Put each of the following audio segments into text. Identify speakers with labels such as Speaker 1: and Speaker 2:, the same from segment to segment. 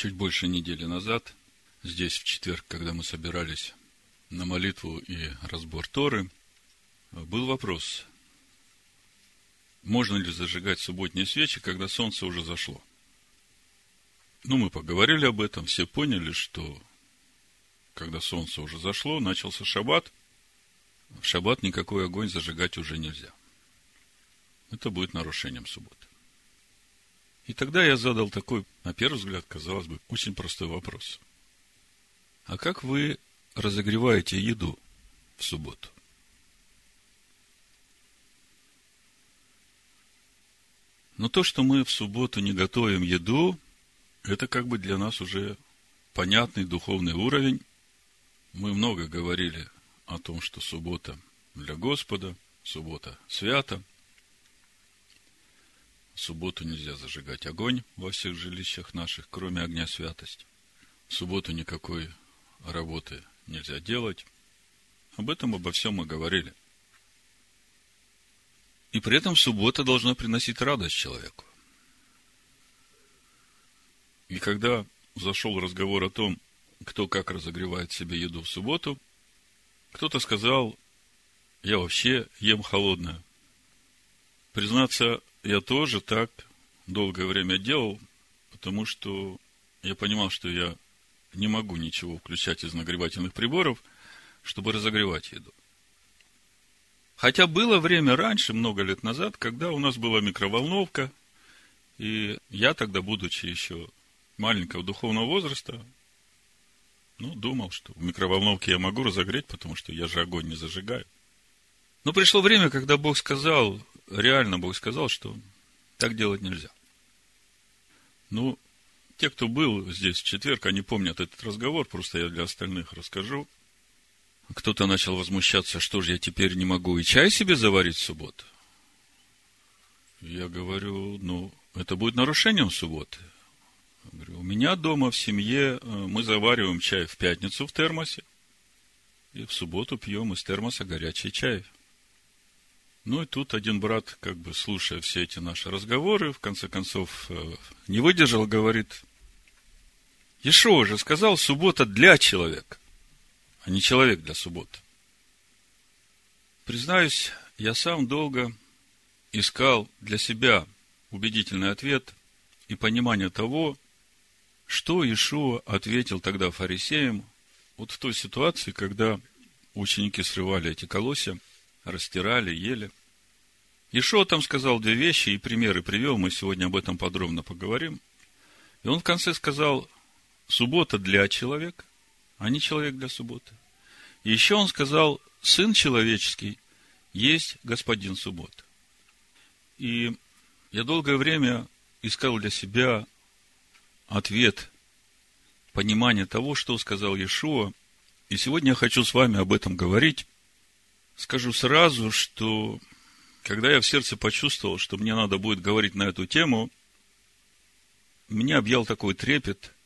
Speaker 1: чуть больше недели назад, здесь в четверг, когда мы собирались на молитву и разбор Торы, был вопрос, можно ли зажигать субботние свечи, когда солнце уже зашло. Ну, мы поговорили об этом, все поняли, что когда солнце уже зашло, начался шаббат, в шаббат никакой огонь зажигать уже нельзя. Это будет нарушением субботы. И тогда я задал такой, на первый взгляд, казалось бы, очень простой вопрос. А как вы разогреваете еду в субботу? Но то, что мы в субботу не готовим еду, это как бы для нас уже понятный духовный уровень. Мы много говорили о том, что суббота для Господа, суббота свята. В субботу нельзя зажигать огонь во всех жилищах наших, кроме огня святости. В субботу никакой работы нельзя делать. Об этом, обо всем мы говорили. И при этом суббота должна приносить радость человеку. И когда зашел разговор о том, кто как разогревает себе еду в субботу, кто-то сказал, я вообще ем холодное. Признаться, я тоже так долгое время делал, потому что я понимал, что я не могу ничего включать из нагревательных приборов, чтобы разогревать еду. Хотя было время раньше, много лет назад, когда у нас была микроволновка, и я тогда, будучи еще маленького духовного возраста, ну, думал, что в микроволновке я могу разогреть, потому что я же огонь не зажигаю. Но пришло время, когда Бог сказал, реально Бог сказал, что так делать нельзя. Ну, те, кто был здесь в четверг, они помнят этот разговор, просто я для остальных расскажу – кто-то начал возмущаться, что же я теперь не могу и чай себе заварить в субботу. Я говорю, ну, это будет нарушением субботы. Говорю, у меня дома в семье э, мы завариваем чай в пятницу в термосе, и в субботу пьем из термоса горячий чай. Ну и тут один брат, как бы слушая все эти наши разговоры, в конце концов э, не выдержал, говорит, Ешо же сказал, суббота для человека а не человек для субботы. Признаюсь, я сам долго искал для себя убедительный ответ и понимание того, что Ишуа ответил тогда фарисеям вот в той ситуации, когда ученики срывали эти колосья, растирали, ели. Ишуа там сказал две вещи и примеры привел, мы сегодня об этом подробно поговорим. И он в конце сказал, суббота для человека, а не человек для субботы. И еще он сказал, Сын человеческий есть Господин суббота. И я долгое время искал для себя ответ, понимание того, что сказал Иешуа. И сегодня я хочу с вами об этом говорить. Скажу сразу, что когда я в сердце почувствовал, что мне надо будет говорить на эту тему, меня объял такой трепет –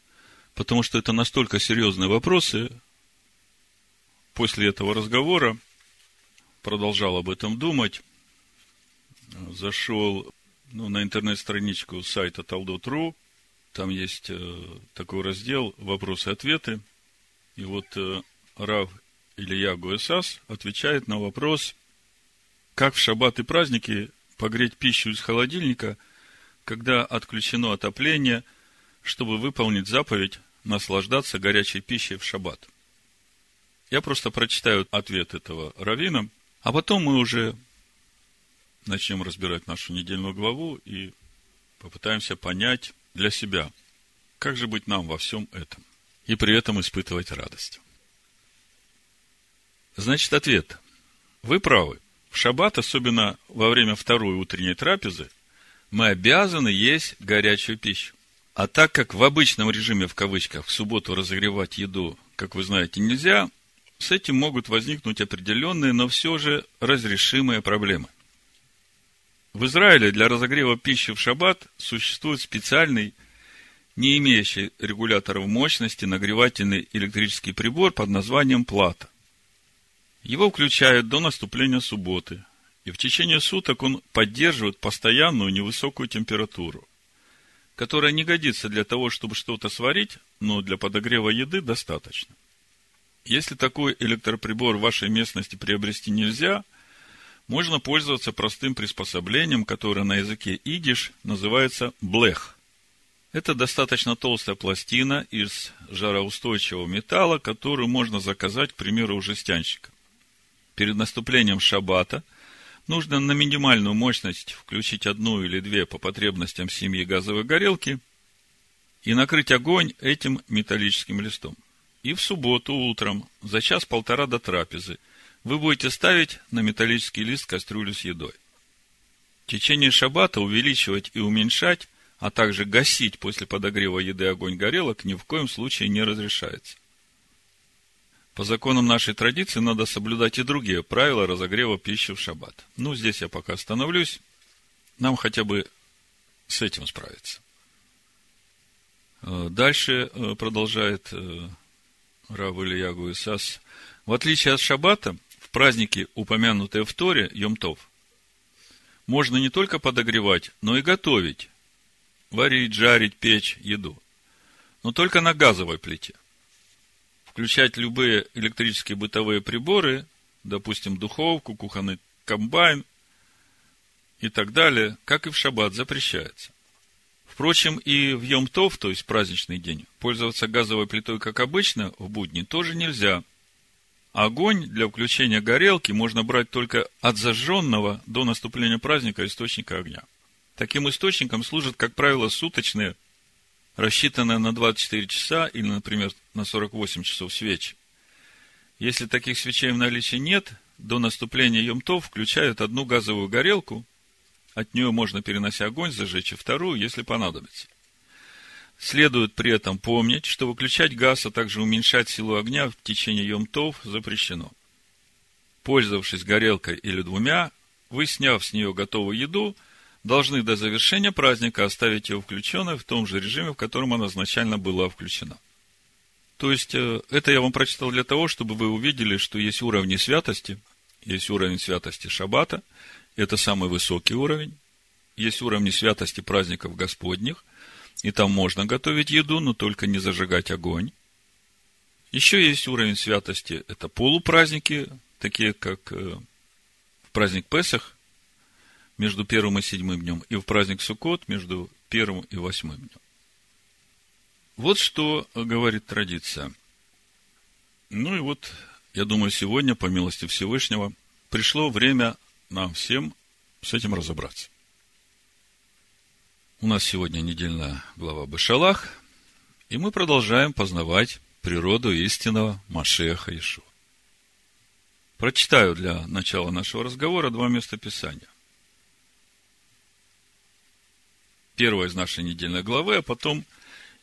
Speaker 1: потому что это настолько серьезные вопросы. После этого разговора продолжал об этом думать, зашел ну, на интернет-страничку сайта Taldo.ru, там есть э, такой раздел «Вопросы-ответы», и вот э, Рав Илья Гуэсас отвечает на вопрос, как в шаббат и праздники погреть пищу из холодильника, когда отключено отопление, чтобы выполнить заповедь наслаждаться горячей пищей в шаббат. Я просто прочитаю ответ этого равина, а потом мы уже начнем разбирать нашу недельную главу и попытаемся понять для себя, как же быть нам во всем этом, и при этом испытывать радость. Значит, ответ. Вы правы. В шаббат, особенно во время второй утренней трапезы, мы обязаны есть горячую пищу. А так как в обычном режиме, в кавычках, в субботу разогревать еду, как вы знаете, нельзя, с этим могут возникнуть определенные, но все же разрешимые проблемы. В Израиле для разогрева пищи в шаббат существует специальный, не имеющий регуляторов мощности, нагревательный электрический прибор под названием плата. Его включают до наступления субботы, и в течение суток он поддерживает постоянную невысокую температуру – которая не годится для того, чтобы что-то сварить, но для подогрева еды достаточно. Если такой электроприбор в вашей местности приобрести нельзя, можно пользоваться простым приспособлением, которое на языке идиш называется блех. Это достаточно толстая пластина из жароустойчивого металла, которую можно заказать, к примеру, у жестянщика. Перед наступлением шаббата нужно на минимальную мощность включить одну или две по потребностям семьи газовой горелки и накрыть огонь этим металлическим листом. И в субботу утром, за час-полтора до трапезы, вы будете ставить на металлический лист кастрюлю с едой. В течение шаббата увеличивать и уменьшать, а также гасить после подогрева еды огонь горелок ни в коем случае не разрешается. По законам нашей традиции надо соблюдать и другие правила разогрева пищи в шаббат. Ну, здесь я пока остановлюсь. Нам хотя бы с этим справиться. Э, дальше э, продолжает э, Рав Ильягу Исас. В отличие от шаббата, в празднике, упомянутые в Торе, Йомтов, можно не только подогревать, но и готовить, варить, жарить, печь еду. Но только на газовой плите включать любые электрические бытовые приборы, допустим, духовку, кухонный комбайн и так далее, как и в шаббат, запрещается. Впрочем, и в Йом-Тов, то есть праздничный день, пользоваться газовой плитой, как обычно, в будни тоже нельзя. Огонь для включения горелки можно брать только от зажженного до наступления праздника источника огня. Таким источником служат, как правило, суточные рассчитанная на 24 часа или, например, на 48 часов свечи. Если таких свечей в наличии нет, до наступления Йомтов включают одну газовую горелку, от нее можно, перенося огонь, зажечь и вторую, если понадобится. Следует при этом помнить, что выключать газ, а также уменьшать силу огня в течение Йомтов запрещено. Пользовавшись горелкой или двумя, вы, сняв с нее готовую еду, должны до завершения праздника оставить ее включенной в том же режиме, в котором она изначально была включена. То есть, э, это я вам прочитал для того, чтобы вы увидели, что есть уровни святости, есть уровень святости Шаббата, это самый высокий уровень, есть уровни святости праздников Господних, и там можно готовить еду, но только не зажигать огонь. Еще есть уровень святости, это полупраздники, такие как э, праздник Песах, между первым и седьмым днем, и в праздник Суккот между первым и восьмым днем. Вот что говорит традиция. Ну и вот, я думаю, сегодня, по милости Всевышнего, пришло время нам всем с этим разобраться. У нас сегодня недельная глава Башалах, и мы продолжаем познавать природу истинного Машеха Ишуа. Прочитаю для начала нашего разговора два места Писания. Первое из нашей недельной главы, а потом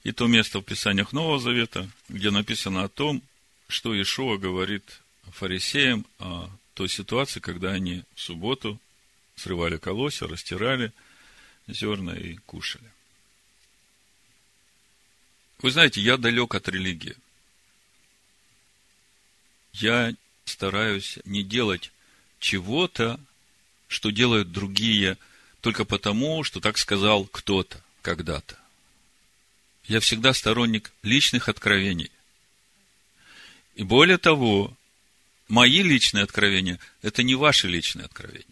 Speaker 1: и то место в Писаниях Нового Завета, где написано о том, что Иешуа говорит фарисеям о той ситуации, когда они в субботу срывали колосья, растирали зерна и кушали. Вы знаете, я далек от религии. Я стараюсь не делать чего-то, что делают другие – только потому, что так сказал кто-то когда-то. Я всегда сторонник личных откровений. И более того, мои личные откровения – это не ваши личные откровения.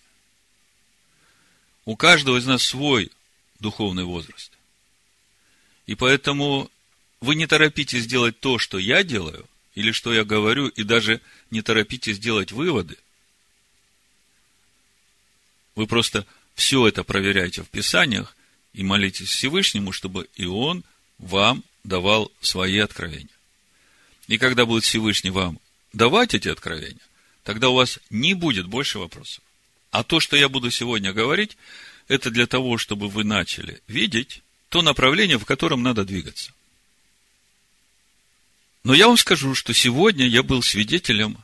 Speaker 1: У каждого из нас свой духовный возраст. И поэтому вы не торопитесь делать то, что я делаю, или что я говорю, и даже не торопитесь делать выводы. Вы просто все это проверяйте в Писаниях и молитесь Всевышнему, чтобы и Он вам давал свои откровения. И когда будет Всевышний вам давать эти откровения, тогда у вас не будет больше вопросов. А то, что я буду сегодня говорить, это для того, чтобы вы начали видеть то направление, в котором надо двигаться. Но я вам скажу, что сегодня я был свидетелем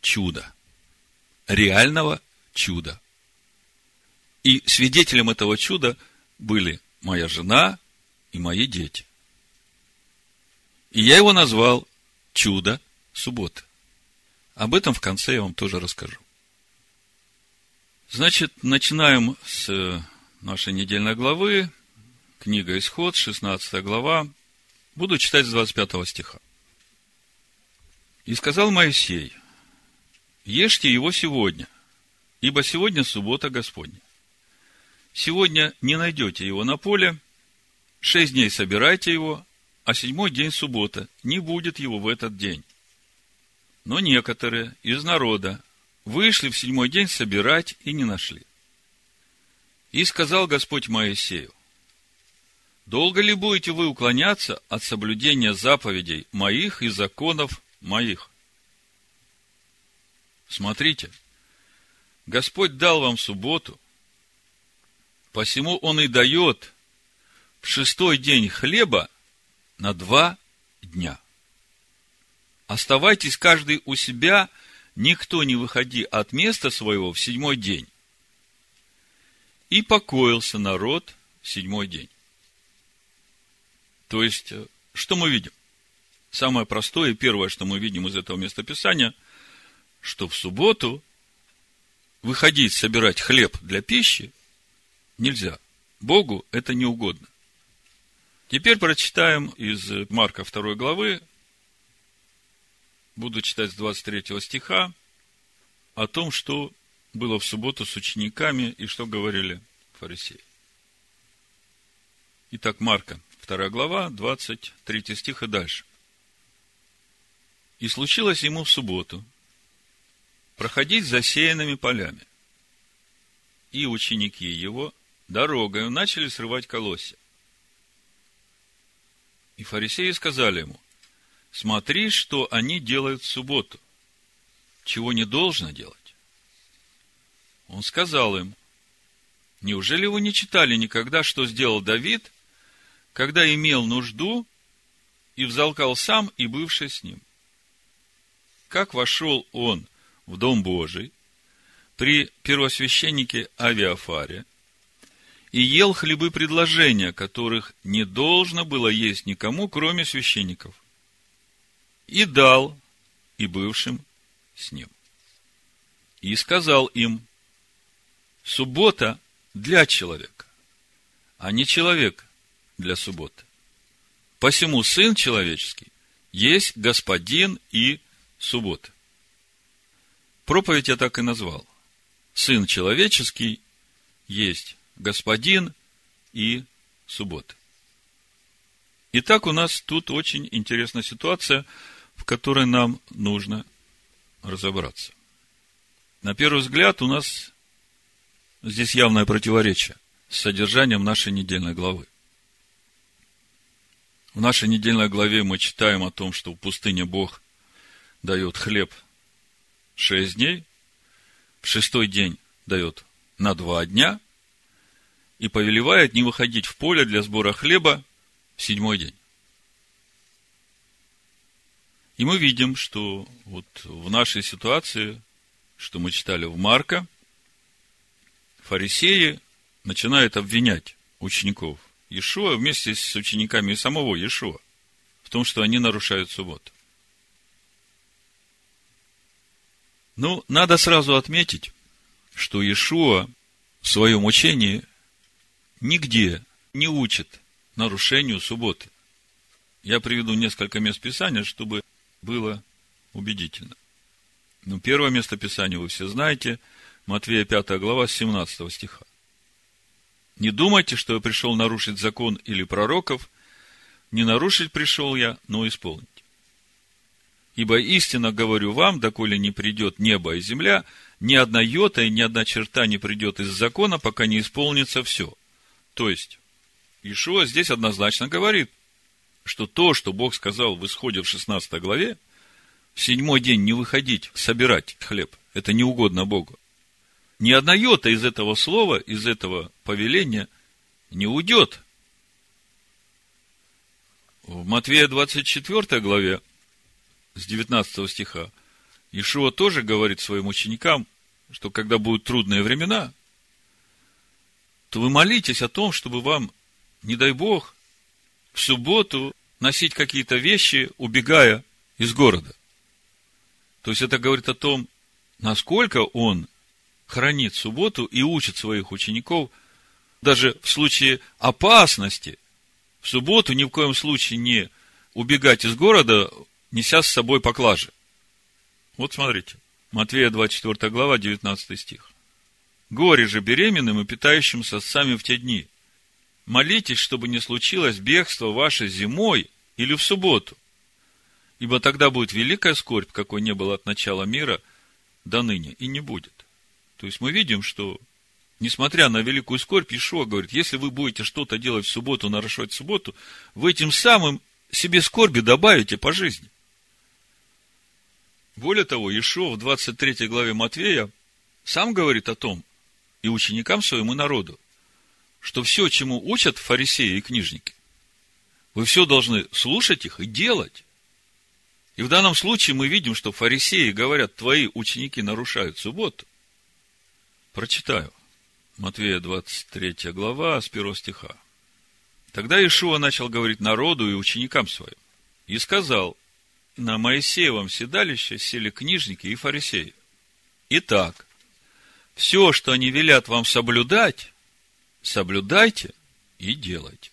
Speaker 1: чуда. Реального чуда. И свидетелем этого чуда были моя жена и мои дети. И я его назвал чудо субботы. Об этом в конце я вам тоже расскажу. Значит, начинаем с нашей недельной главы. Книга Исход, 16 глава. Буду читать с 25 стиха. «И сказал Моисей, ешьте его сегодня, ибо сегодня суббота Господня. Сегодня не найдете его на поле, шесть дней собирайте его, а седьмой день суббота, не будет его в этот день. Но некоторые из народа вышли в седьмой день собирать и не нашли. И сказал Господь Моисею, долго ли будете вы уклоняться от соблюдения заповедей моих и законов моих? Смотрите, Господь дал вам субботу, посему Он и дает в шестой день хлеба на два дня. Оставайтесь каждый у себя, никто не выходи от места своего в седьмой день. И покоился народ в седьмой день. То есть, э, что мы видим? Самое простое и первое, что мы видим из этого местописания, что в субботу выходить собирать хлеб для пищи нельзя. Богу это не угодно. Теперь прочитаем из Марка 2 главы, буду читать с 23 стиха, о том, что было в субботу с учениками и что говорили фарисеи. Итак, Марка, 2 глава, 23 стих и дальше. «И случилось ему в субботу проходить засеянными полями, и ученики его дорогою начали срывать колосья. И фарисеи сказали ему, смотри, что они делают в субботу, чего не должно делать. Он сказал им, неужели вы не читали никогда, что сделал Давид, когда имел нужду и взалкал сам и бывший с ним? Как вошел он в Дом Божий при первосвященнике Авиафаре – и ел хлебы предложения, которых не должно было есть никому, кроме священников. И дал и бывшим с ним. И сказал им, суббота для человека, а не человек для субботы. Посему Сын Человеческий есть Господин и суббота. Проповедь я так и назвал. Сын Человеческий есть господин и суббота. Итак, у нас тут очень интересная ситуация, в которой нам нужно разобраться. На первый взгляд у нас здесь явное противоречие с содержанием нашей недельной главы. В нашей недельной главе мы читаем о том, что в пустыне Бог дает хлеб шесть дней, в шестой день дает на два дня, и повелевает не выходить в поле для сбора хлеба в седьмой день. И мы видим, что вот в нашей ситуации, что мы читали в Марка, фарисеи начинают обвинять учеников Иешуа вместе с учениками самого Иешуа в том, что они нарушают субботу. Ну, надо сразу отметить, что Иешуа в своем учении – нигде не учит нарушению субботы. Я приведу несколько мест Писания, чтобы было убедительно. Ну, первое место Писания вы все знаете, Матвея 5 глава, 17 стиха. Не думайте, что я пришел нарушить закон или пророков, не нарушить пришел я, но исполнить. Ибо истинно говорю вам, доколе не придет небо и земля, ни одна йота и ни одна черта не придет из закона, пока не исполнится все – то есть, Ишуа здесь однозначно говорит, что то, что Бог сказал в исходе в 16 главе, в седьмой день не выходить, собирать хлеб, это не угодно Богу. Ни одна йота из этого слова, из этого повеления не уйдет. В Матвея 24 главе, с 19 стиха, Ишуа тоже говорит своим ученикам, что когда будут трудные времена, то вы молитесь о том, чтобы вам, не дай Бог, в субботу носить какие-то вещи, убегая из города. То есть это говорит о том, насколько он хранит субботу и учит своих учеников даже в случае опасности в субботу ни в коем случае не убегать из города, неся с собой поклажи. Вот смотрите, Матвея 24 глава, 19 стих. Горе же беременным и питающимся сами в те дни. Молитесь, чтобы не случилось бегство ваше зимой или в субботу. Ибо тогда будет великая скорбь, какой не было от начала мира до ныне, и не будет. То есть мы видим, что несмотря на великую скорбь, Ишуа говорит, если вы будете что-то делать в субботу, нарушать субботу, вы этим самым себе скорби добавите по жизни. Более того, Ишуа в 23 главе Матвея сам говорит о том, и ученикам своему народу, что все, чему учат фарисеи и книжники, вы все должны слушать их и делать. И в данном случае мы видим, что фарисеи говорят, твои ученики нарушают субботу. Прочитаю. Матвея 23 глава, с 1 стиха. Тогда Ишуа начал говорить народу и ученикам своим. И сказал, на Моисеевом седалище сели книжники и фарисеи. Итак, все, что они велят вам соблюдать, соблюдайте и делайте.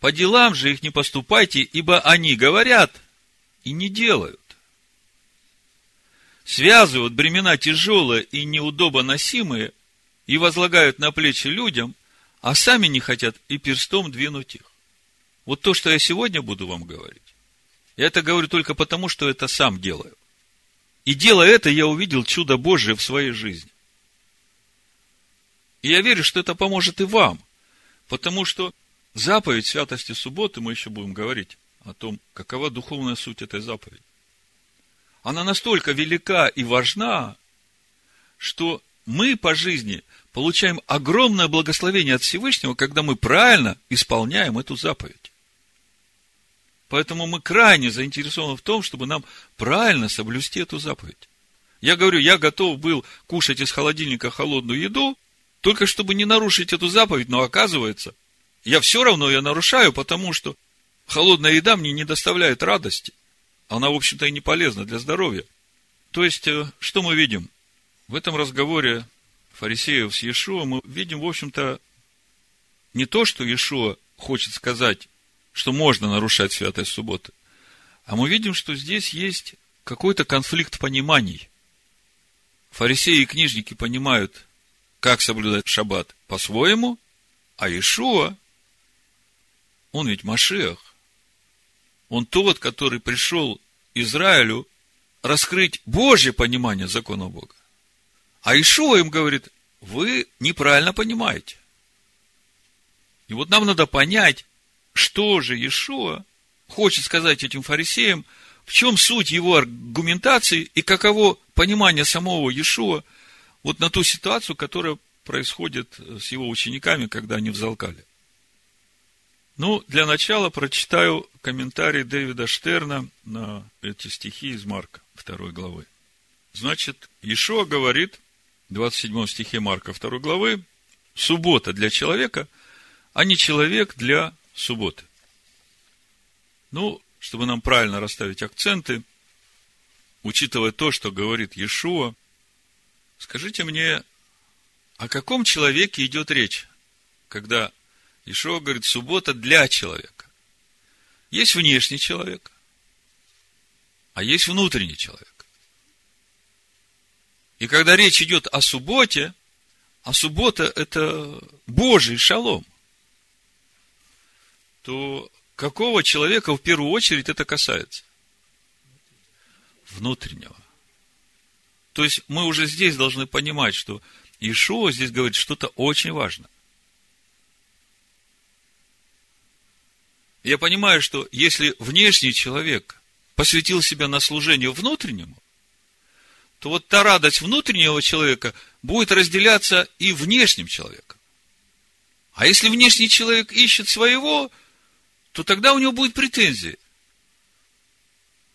Speaker 1: По делам же их не поступайте, ибо они говорят и не делают. Связывают бремена тяжелые и неудобоносимые – и возлагают на плечи людям, а сами не хотят и перстом двинуть их. Вот то, что я сегодня буду вам говорить, я это говорю только потому, что это сам делаю. И делая это, я увидел чудо Божие в своей жизни. И я верю, что это поможет и вам, потому что заповедь святости субботы, мы еще будем говорить о том, какова духовная суть этой заповеди. Она настолько велика и важна, что мы по жизни получаем огромное благословение от Всевышнего, когда мы правильно исполняем эту заповедь. Поэтому мы крайне заинтересованы в том, чтобы нам правильно соблюсти эту заповедь. Я говорю, я готов был кушать из холодильника холодную еду, только чтобы не нарушить эту заповедь, но оказывается, я все равно ее нарушаю, потому что холодная еда мне не доставляет радости. Она, в общем-то, и не полезна для здоровья. То есть, э, что мы видим? В этом разговоре фарисеев с Иешуа мы видим, в общем-то, не то, что Иешуа хочет сказать, что можно нарушать святость субботы, а мы видим, что здесь есть какой-то конфликт пониманий. Фарисеи и книжники понимают, как соблюдать шаббат по-своему, а Иешуа, он ведь Машех, он тот, который пришел Израилю раскрыть Божье понимание закона Бога. А Ишуа им говорит, вы неправильно понимаете. И вот нам надо понять, что же Иешуа хочет сказать этим фарисеям, в чем суть его аргументации и каково понимание самого Иешуа вот на ту ситуацию, которая происходит с его учениками, когда они взалкали. Ну, для начала прочитаю комментарий Дэвида Штерна на эти стихи из Марка, второй главы. Значит, Ишуа говорит, 27 стихе Марка 2 главы, суббота для человека, а не человек для субботы. Ну, чтобы нам правильно расставить акценты, учитывая то, что говорит Иешуа, скажите мне, о каком человеке идет речь, когда Иешуа говорит, суббота для человека? Есть внешний человек, а есть внутренний человек. И когда речь идет о субботе, а суббота – это Божий шалом, то какого человека в первую очередь это касается? Внутреннего. То есть мы уже здесь должны понимать, что Ишуа здесь говорит что-то очень важное. Я понимаю, что если внешний человек посвятил себя на служение внутреннему, то вот та радость внутреннего человека будет разделяться и внешним человеком. А если внешний человек ищет своего, то тогда у него будет претензии.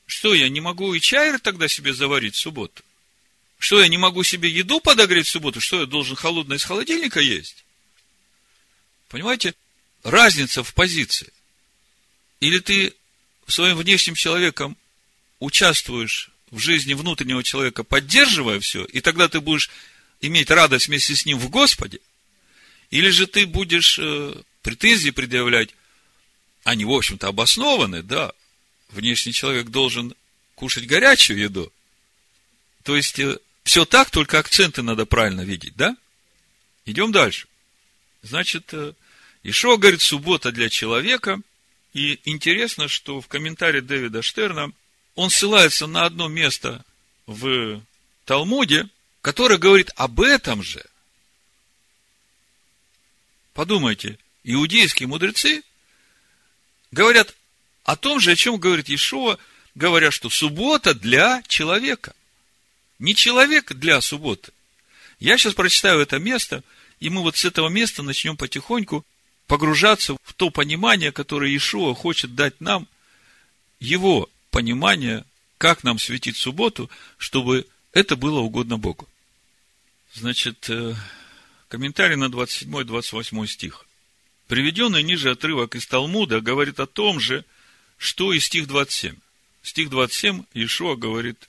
Speaker 1: Что, я не могу и чай тогда себе заварить в субботу? Что, я не могу себе еду подогреть в субботу? Что, я должен холодное из холодильника есть? Понимаете? Разница в позиции. Или ты своим внешним человеком участвуешь в жизни внутреннего человека, поддерживая все, и тогда ты будешь иметь радость вместе с ним в Господе, Или же ты будешь э, претензии предъявлять, они, в общем-то, обоснованы, да, внешний человек должен кушать горячую еду. То есть, э, все так, только акценты надо правильно видеть, да? Идем дальше. Значит, э, Ишо говорит, суббота для человека. И интересно, что в комментарии Дэвида Штерна он ссылается на одно место в Талмуде, которое говорит об этом же. Подумайте, иудейские мудрецы говорят о том же, о чем говорит Иешуа, говоря, что суббота для человека. Не человек для субботы. Я сейчас прочитаю это место, и мы вот с этого места начнем потихоньку погружаться в то понимание, которое Иешуа хочет дать нам, его понимание, как нам светить субботу, чтобы это было угодно Богу. Значит, э, комментарий на 27-28 стих. Приведенный ниже отрывок из Талмуда говорит о том же, что и стих 27. Стих 27 Иешуа говорит,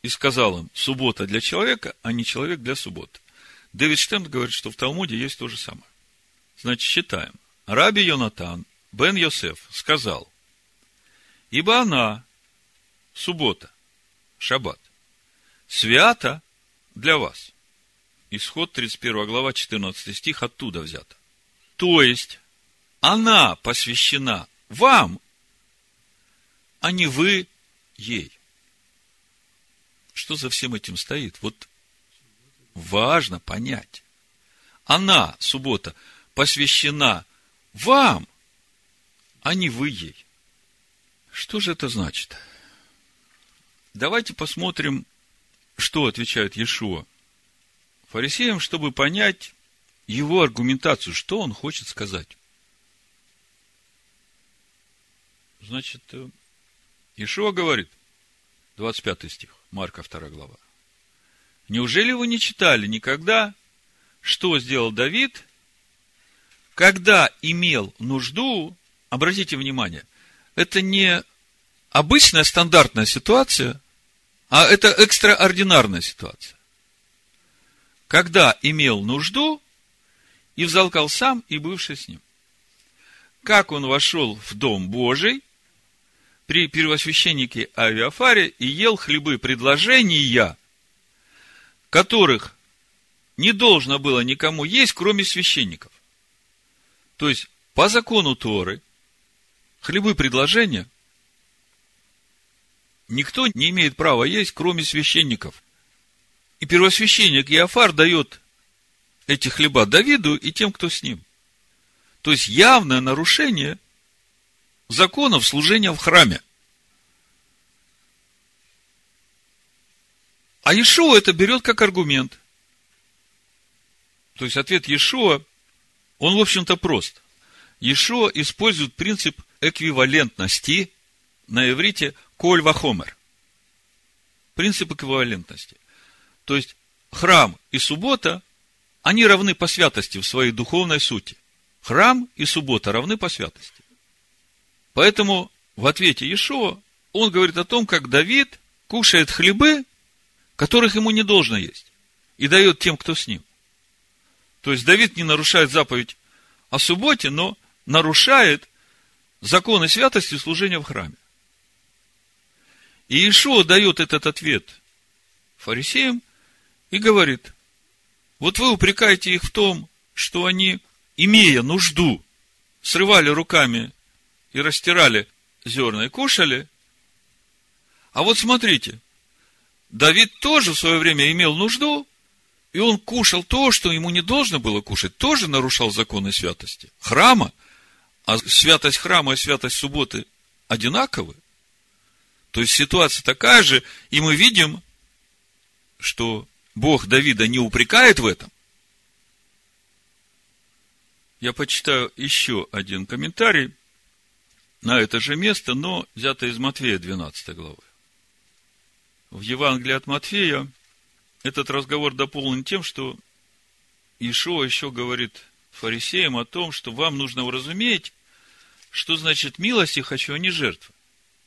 Speaker 1: и сказал им, суббота для человека, а не человек для субботы. Дэвид Штемп говорит, что в Талмуде есть то же самое. Значит, считаем. Раби Йонатан, бен Йосеф, сказал, ибо она, суббота, шаббат, свята для вас. Исход 31 глава, 14 стих, оттуда взято. То есть, она посвящена вам, а не вы ей. Что за всем этим стоит? Вот важно понять. Она, суббота, посвящена вам, а не вы ей. Что же это значит? Давайте посмотрим, что отвечает Иешуа фарисеям, чтобы понять его аргументацию, что он хочет сказать. Значит, э, Ишуа говорит, 25 стих, Марка 2 глава. Неужели вы не читали никогда, что сделал Давид, когда имел нужду, обратите внимание, это не обычная стандартная ситуация, а это экстраординарная ситуация когда имел нужду, и взалкал сам и бывший с ним. Как он вошел в Дом Божий при первосвященнике Авиафаре и ел хлебы предложения, которых не должно было никому есть, кроме священников. То есть, по закону Торы, хлебы предложения никто не имеет права есть, кроме священников – и первосвященник Иофар дает эти хлеба Давиду и тем, кто с ним. То есть явное нарушение законов служения в храме. А Иешуа это берет как аргумент. То есть ответ Иешуа, он, в общем-то, прост. Иешуа использует принцип эквивалентности на иврите коль вахомер. Принцип эквивалентности. То есть, храм и суббота, они равны по святости в своей духовной сути. Храм и суббота равны по святости. Поэтому в ответе Иешуа он говорит о том, как Давид кушает хлебы, которых ему не должно есть, и дает тем, кто с ним. То есть Давид не нарушает заповедь о субботе, но нарушает законы святости служения в храме. И Иешуа дает этот ответ фарисеям, и говорит, вот вы упрекаете их в том, что они, имея нужду, срывали руками и растирали зерна и кушали. А вот смотрите, Давид тоже в свое время имел нужду, и он кушал то, что ему не должно было кушать, тоже нарушал законы святости. Храма, а святость храма и святость субботы одинаковы. То есть ситуация такая же, и мы видим, что Бог Давида не упрекает в этом, я почитаю еще один комментарий на это же место, но взято из Матфея 12 главы. В Евангелии от Матфея этот разговор дополнен тем, что Ишуа еще говорит фарисеям о том, что вам нужно уразуметь, что значит милости хочу, а не жертвы.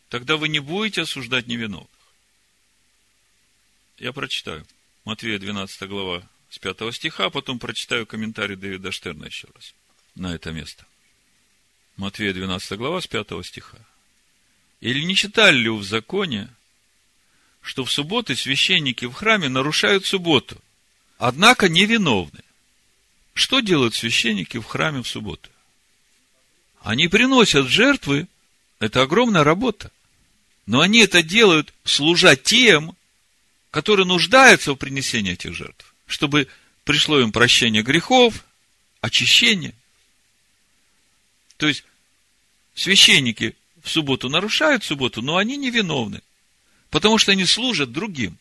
Speaker 1: Тогда вы не будете осуждать невиновных. Я прочитаю. Матвея 12 глава, с пятого стиха, а потом прочитаю комментарий Дэвида Штерна еще раз на это место. Матвея 12 глава с 5 стиха. Или не читали ли в законе, что в субботы священники в храме нарушают субботу, однако невиновны? Что делают священники в храме в субботу? Они приносят жертвы, это огромная работа. Но они это делают, служа тем, которые нуждаются в принесении этих жертв, чтобы пришло им прощение грехов, очищение. То есть, священники в субботу нарушают субботу, но они невиновны, потому что они служат другим.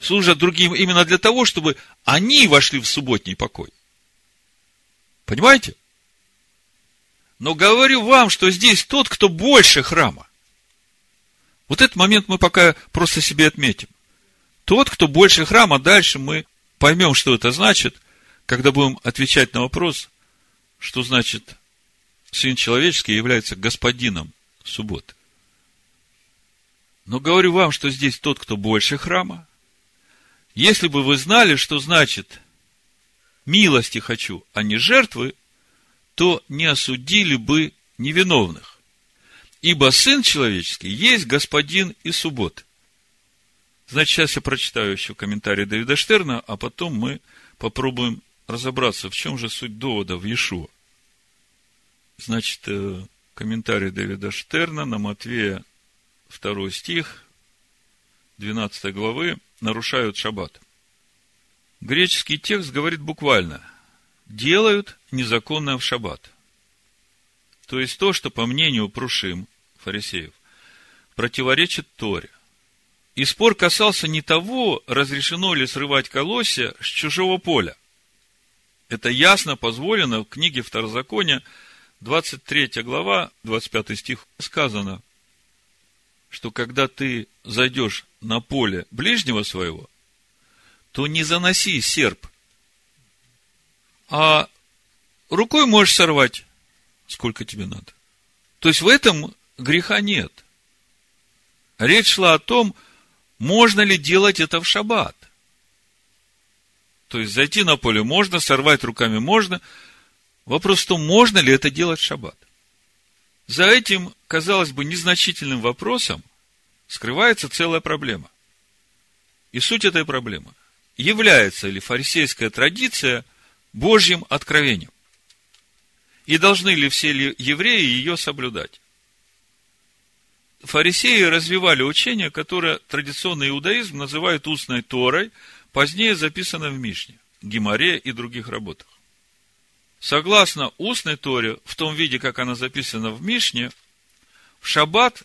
Speaker 1: Служат другим именно для того, чтобы они вошли в субботний покой. Понимаете? Но говорю вам, что здесь тот, кто больше храма. Вот этот момент мы пока просто себе отметим. Тот, кто больше храма, дальше мы поймем, что это значит, когда будем отвечать на вопрос, что значит Сын Человеческий является господином субботы. Но говорю вам, что здесь тот, кто больше храма. Если бы вы знали, что значит милости хочу, а не жертвы, то не осудили бы невиновных. Ибо Сын Человеческий есть Господин и субботы. Значит, сейчас я прочитаю еще комментарий Давида Штерна, а потом мы попробуем разобраться, в чем же суть довода в Иешуа. Значит, э, комментарий Давида Штерна на Матвея 2 стих 12 главы нарушают шаббат. Греческий текст говорит буквально «делают незаконное в шаббат». То есть то, что, по мнению Прушим, фарисеев, противоречит Торе. И спор касался не того, разрешено ли срывать колосья с чужого поля. Это ясно позволено в книге Второзакония, 23 глава, 25 стих, сказано, что когда ты зайдешь на поле ближнего своего, то не заноси серп, а рукой можешь сорвать, сколько тебе надо. То есть в этом греха нет. Речь шла о том, можно ли делать это в шаббат. То есть зайти на поле можно, сорвать руками можно. Вопрос в том, можно ли это делать в шаббат. За этим, казалось бы, незначительным вопросом скрывается целая проблема. И суть этой проблемы. Является ли фарисейская традиция Божьим откровением? И должны ли все евреи ее соблюдать? Фарисеи развивали учение, которое традиционный иудаизм называет устной Торой, позднее записано в Мишне, Гимаре и других работах. Согласно устной Торе, в том виде, как она записана в Мишне, в шаббат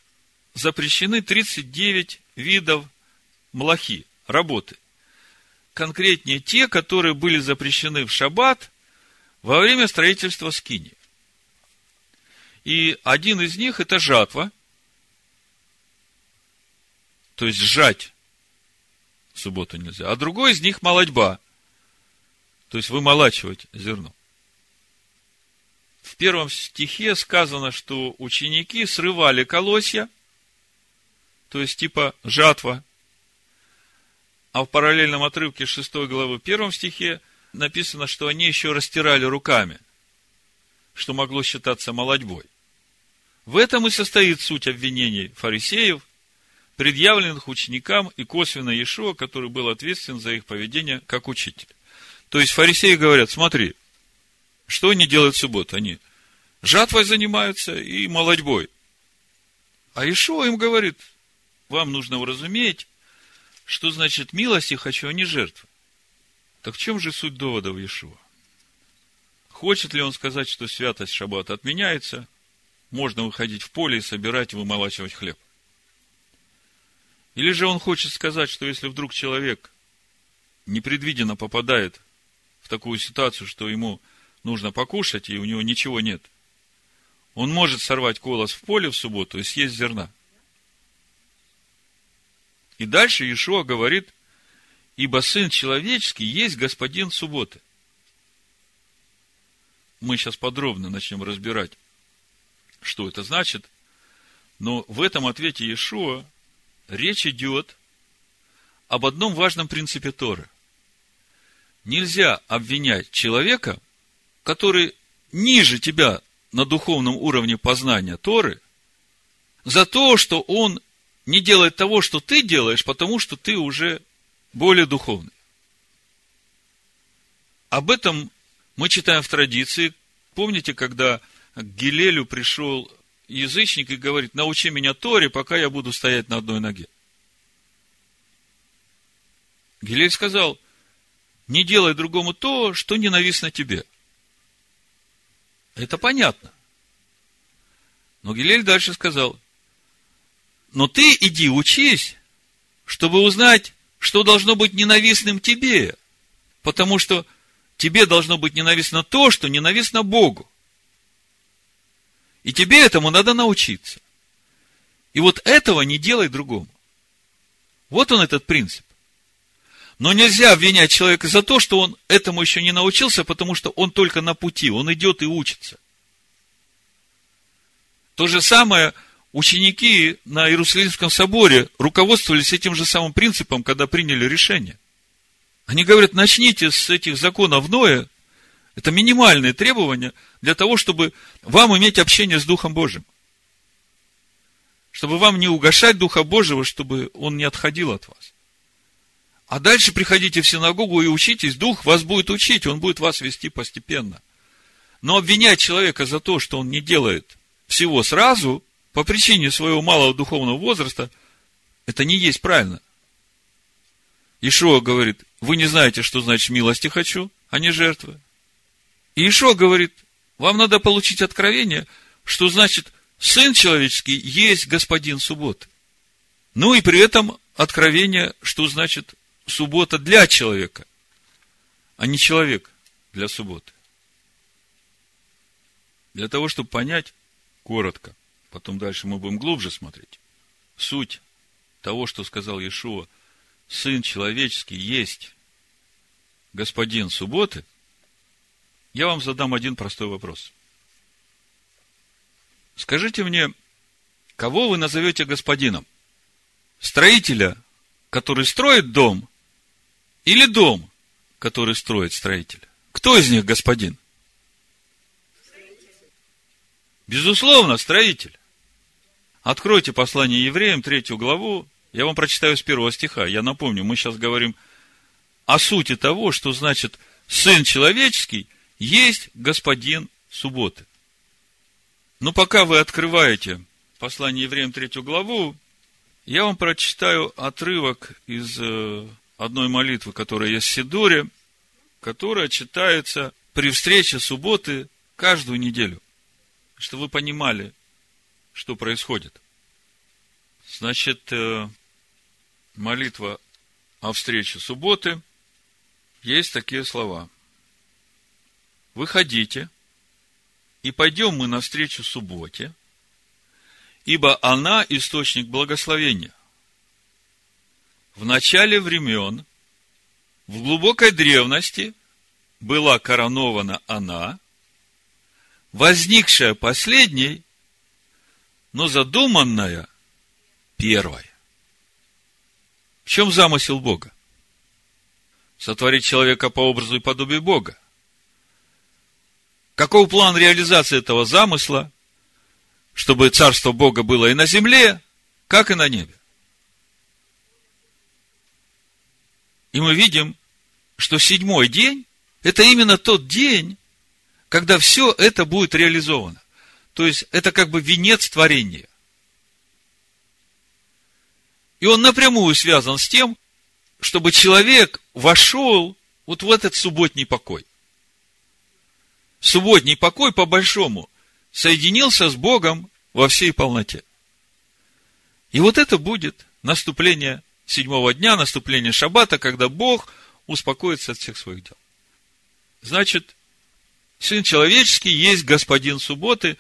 Speaker 1: запрещены 39 видов млахи, работы. Конкретнее те, которые были запрещены в шаббат во время строительства скини. И один из них – это жатва – то есть сжать в субботу нельзя. А другой из них молодьба. То есть вымолачивать зерно. В первом стихе сказано, что ученики срывали колосья, то есть типа жатва. А в параллельном отрывке 6 главы в первом стихе написано, что они еще растирали руками, что могло считаться молодьбой. В этом и состоит суть обвинений фарисеев – предъявленных ученикам и косвенно Иешуа, который был ответственен за их поведение как учитель. То есть фарисеи говорят, смотри, что они делают в субботу? Они жатвой занимаются и молодьбой. А Ишуа им говорит, вам нужно уразуметь, что значит милости хочу, а не жертвы. Так в чем же суть довода в Иешуа? Хочет ли он сказать, что святость шаббата отменяется, можно выходить в поле и собирать и вымолачивать хлеб? Или же он хочет сказать, что если вдруг человек непредвиденно попадает в такую ситуацию, что ему нужно покушать, и у него ничего нет, он может сорвать колос в поле в субботу и съесть зерна. И дальше Иешуа говорит, ибо Сын Человеческий есть Господин субботы. Мы сейчас подробно начнем разбирать, что это значит, но в этом ответе Иешуа речь идет об одном важном принципе Торы. нельзя обвинять человека, который ниже тебя на духовном уровне познания Торы, за то, что он не делает того, что ты делаешь, потому что ты уже более духовный. Об этом мы читаем в традиции. Помните, когда к Гилелю пришел язычник и говорит, научи меня Торе, пока я буду стоять на одной ноге. Гилель сказал, не делай другому то, что ненавистно тебе. Это понятно. Но Гилель дальше сказал, но ты иди учись, чтобы узнать, что должно быть ненавистным тебе. Потому что тебе должно быть ненавистно то, что ненавистно Богу. И тебе этому надо научиться. И вот этого не делай другому. Вот он этот принцип. Но нельзя обвинять человека за то, что он этому еще не научился, потому что он только на пути, он идет и учится. То же самое ученики на Иерусалимском соборе руководствовались этим же самым принципом, когда приняли решение. Они говорят, начните с этих законов Ноя, это минимальные требования для того, чтобы вам иметь общение с Духом Божьим. Чтобы вам не угошать Духа Божьего, чтобы он не отходил от вас. А дальше приходите в синагогу и учитесь, Дух вас будет учить, Он будет вас вести постепенно. Но обвинять человека за то, что он не делает всего сразу, по причине своего малого духовного возраста, это не есть правильно. Ишуа говорит, вы не знаете, что значит милости хочу, а не жертвы. И Ишуа говорит, вам надо получить откровение, что значит Сын человеческий есть Господин субботы. Ну и при этом откровение, что значит суббота для человека, а не человек для субботы. Для того, чтобы понять коротко, потом дальше мы будем глубже смотреть, суть того, что сказал Иешуа, Сын человеческий есть Господин субботы, я вам задам один простой вопрос. Скажите мне, кого вы назовете господином? Строителя, который строит дом, или дом, который строит строитель? Кто из них господин? Безусловно, строитель. Откройте послание евреям, третью главу. Я вам прочитаю с первого стиха. Я напомню, мы сейчас говорим о сути того, что значит Сын человеческий есть Господин субботы. Но пока вы открываете послание евреям третью главу, я вам прочитаю отрывок из э, одной молитвы, которая есть в Сидоре, которая читается при встрече субботы каждую неделю, чтобы вы понимали, что происходит. Значит, э, молитва о встрече субботы, есть такие слова. Выходите, и пойдем мы навстречу субботе, ибо она источник благословения – в начале времен, в глубокой древности, была коронована она, возникшая последней, но задуманная первой. В чем замысел Бога? Сотворить человека по образу и подобию Бога. Каков план реализации этого замысла, чтобы царство Бога было и на земле, как и на небе? И мы видим, что седьмой день – это именно тот день, когда все это будет реализовано. То есть, это как бы венец творения. И он напрямую связан с тем, чтобы человек вошел вот в этот субботний покой. Субботний покой, по-большому, соединился с Богом во всей полноте. И вот это будет наступление седьмого дня, наступления шаббата, когда Бог успокоится от всех своих дел. Значит, Сын человеческий есть господин субботы,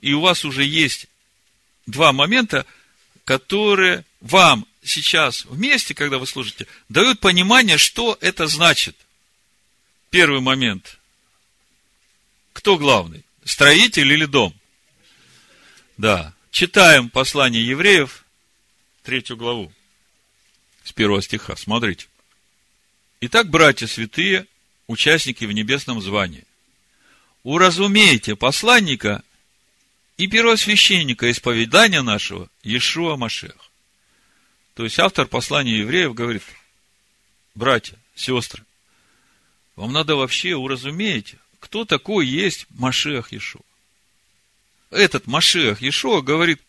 Speaker 1: и у вас уже есть два момента, которые вам сейчас вместе, когда вы служите, дают понимание, что это значит. Первый момент. Кто главный? Строитель или дом? Да. Читаем послание евреев, третью главу с первого стиха. Смотрите. Итак, братья святые, участники в небесном звании, уразумейте посланника и первосвященника исповедания нашего, Иешуа Машех. То есть автор послания евреев говорит, братья, сестры, вам надо вообще уразуметь, кто такой есть Машех Иешуа. Этот Машех Иешуа говорит,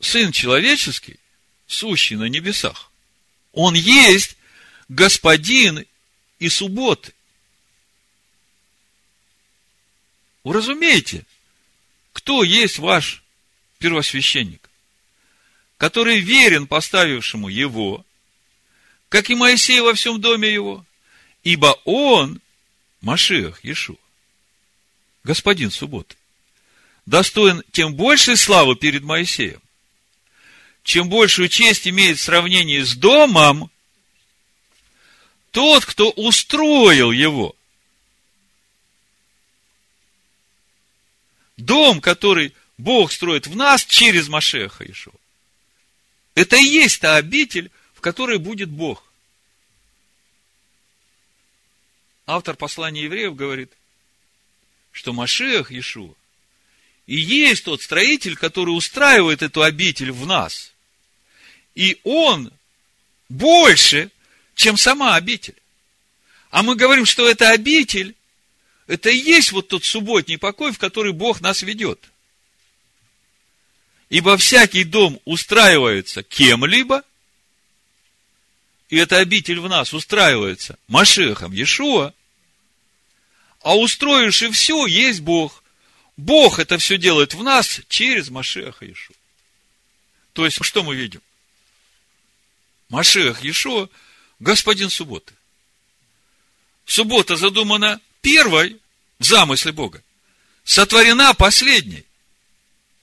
Speaker 1: Сын человеческий, сущий на небесах, Он есть Господин и субботы. Уразумейте, кто есть ваш первосвященник, который верен поставившему его, как и Моисей во всем доме его, ибо он, Машех Иешуа, господин субботы, достоин тем большей славы перед Моисеем, чем большую честь имеет в сравнении с домом тот, кто устроил его. Дом, который Бог строит в нас через Машеха Ишуа. Это и есть та обитель, в которой будет Бог. Автор послания евреев говорит, что Машех Иешуа и есть тот строитель, который устраивает эту обитель в нас. И он больше, чем сама обитель. А мы говорим, что это обитель, это и есть вот тот субботний покой, в который Бог нас ведет. Ибо всякий дом устраивается кем-либо, и эта обитель в нас устраивается Машехом Иешуа, а устроивший все есть Бог. Бог это все делает в нас через Машеха Иешуа. То есть, что мы видим? Машех Иешуа – господин субботы. Суббота задумана первой в замысле Бога. Сотворена последней.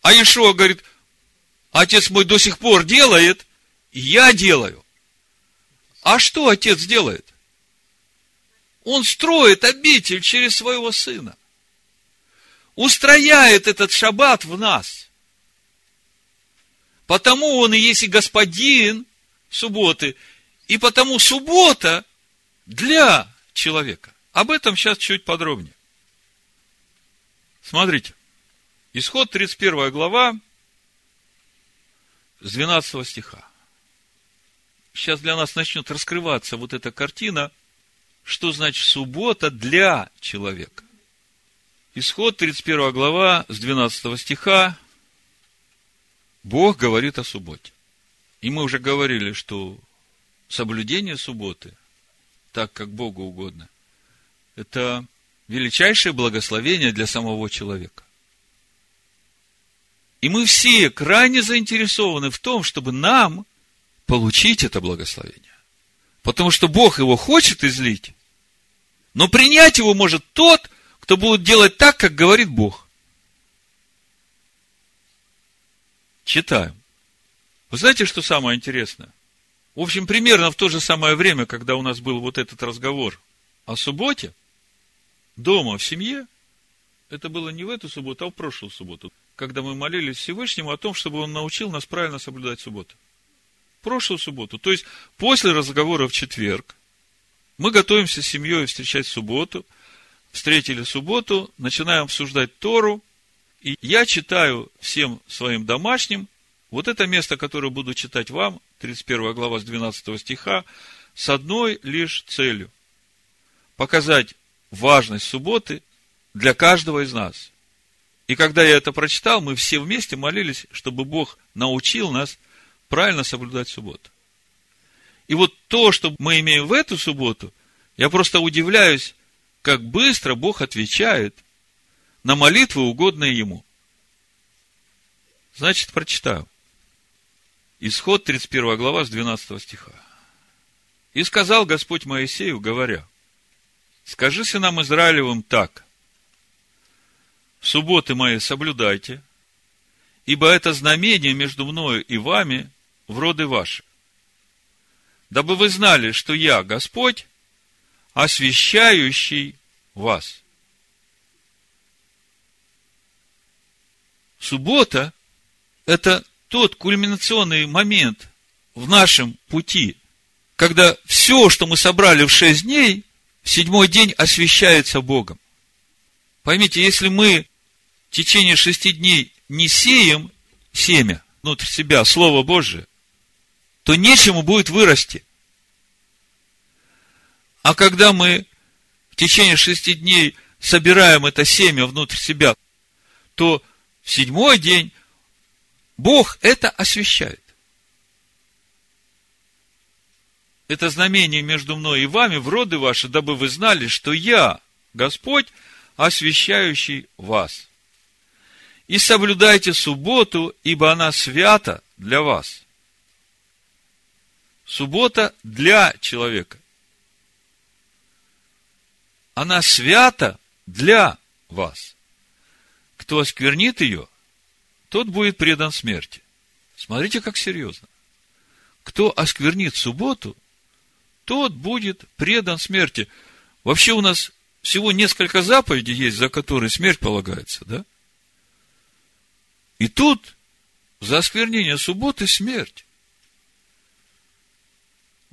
Speaker 1: А Иешуа говорит, отец мой до сих пор делает, и я делаю. А что отец делает? Он строит обитель через своего сына. Устрояет этот шаббат в нас. Потому он и есть и господин субботы. И потому суббота для человека. Об этом сейчас чуть подробнее. Смотрите. Исход 31 глава с 12 стиха. Сейчас для нас начнет раскрываться вот эта картина – что значит суббота для человека. Исход 31 глава с 12 стиха. Бог говорит о субботе. И мы уже говорили, что соблюдение субботы, так как Богу угодно, это величайшее благословение для самого человека. И мы все крайне заинтересованы в том, чтобы нам получить это благословение. Потому что Бог его хочет излить, но принять его может тот, кто будет делать так, как говорит Бог. Читаем. Вы знаете, что самое интересное? В общем, примерно в то же самое время, когда у нас был вот этот разговор о субботе, дома, в семье, это было не в эту субботу, а в прошлую субботу, когда мы молились Всевышнему о том, чтобы Он научил нас правильно соблюдать субботу. Прошлую субботу. То есть, после разговора в четверг, мы готовимся с семьей встречать субботу. Встретили субботу, начинаем обсуждать Тору. И я читаю всем своим домашним вот это место, которое буду читать вам, 31 глава с 12 стиха, с одной лишь целью. Показать важность субботы для каждого из нас. И когда я это прочитал, мы все вместе молились, чтобы Бог научил нас правильно соблюдать субботу. И вот то, что мы имеем в эту субботу, я просто удивляюсь, как быстро Бог отвечает на молитвы, угодные Ему. Значит, прочитаю. Исход 31 глава с 12 стиха. «И сказал Господь Моисею, говоря, скажи сынам Израилевым так, субботы мои соблюдайте, ибо это знамение между мною и вами в роды ваши дабы вы знали, что я Господь, освящающий вас. Суббота – это тот кульминационный момент в нашем пути, когда все, что мы собрали в шесть дней, в седьмой день освящается Богом. Поймите, если мы в течение шести дней не сеем семя внутрь себя, Слово Божие, то нечему будет вырасти. А когда мы в течение шести дней собираем это семя внутрь себя, то в седьмой день Бог это освящает. Это знамение между мной и вами в роды ваши, дабы вы знали, что я, Господь, освящающий вас. И соблюдайте субботу, ибо она свята для вас. Суббота для человека. Она свята для вас. Кто осквернит ее, тот будет предан смерти. Смотрите, как серьезно. Кто осквернит субботу, тот будет предан смерти. Вообще у нас всего несколько заповедей есть, за которые смерть полагается, да? И тут за осквернение субботы смерть.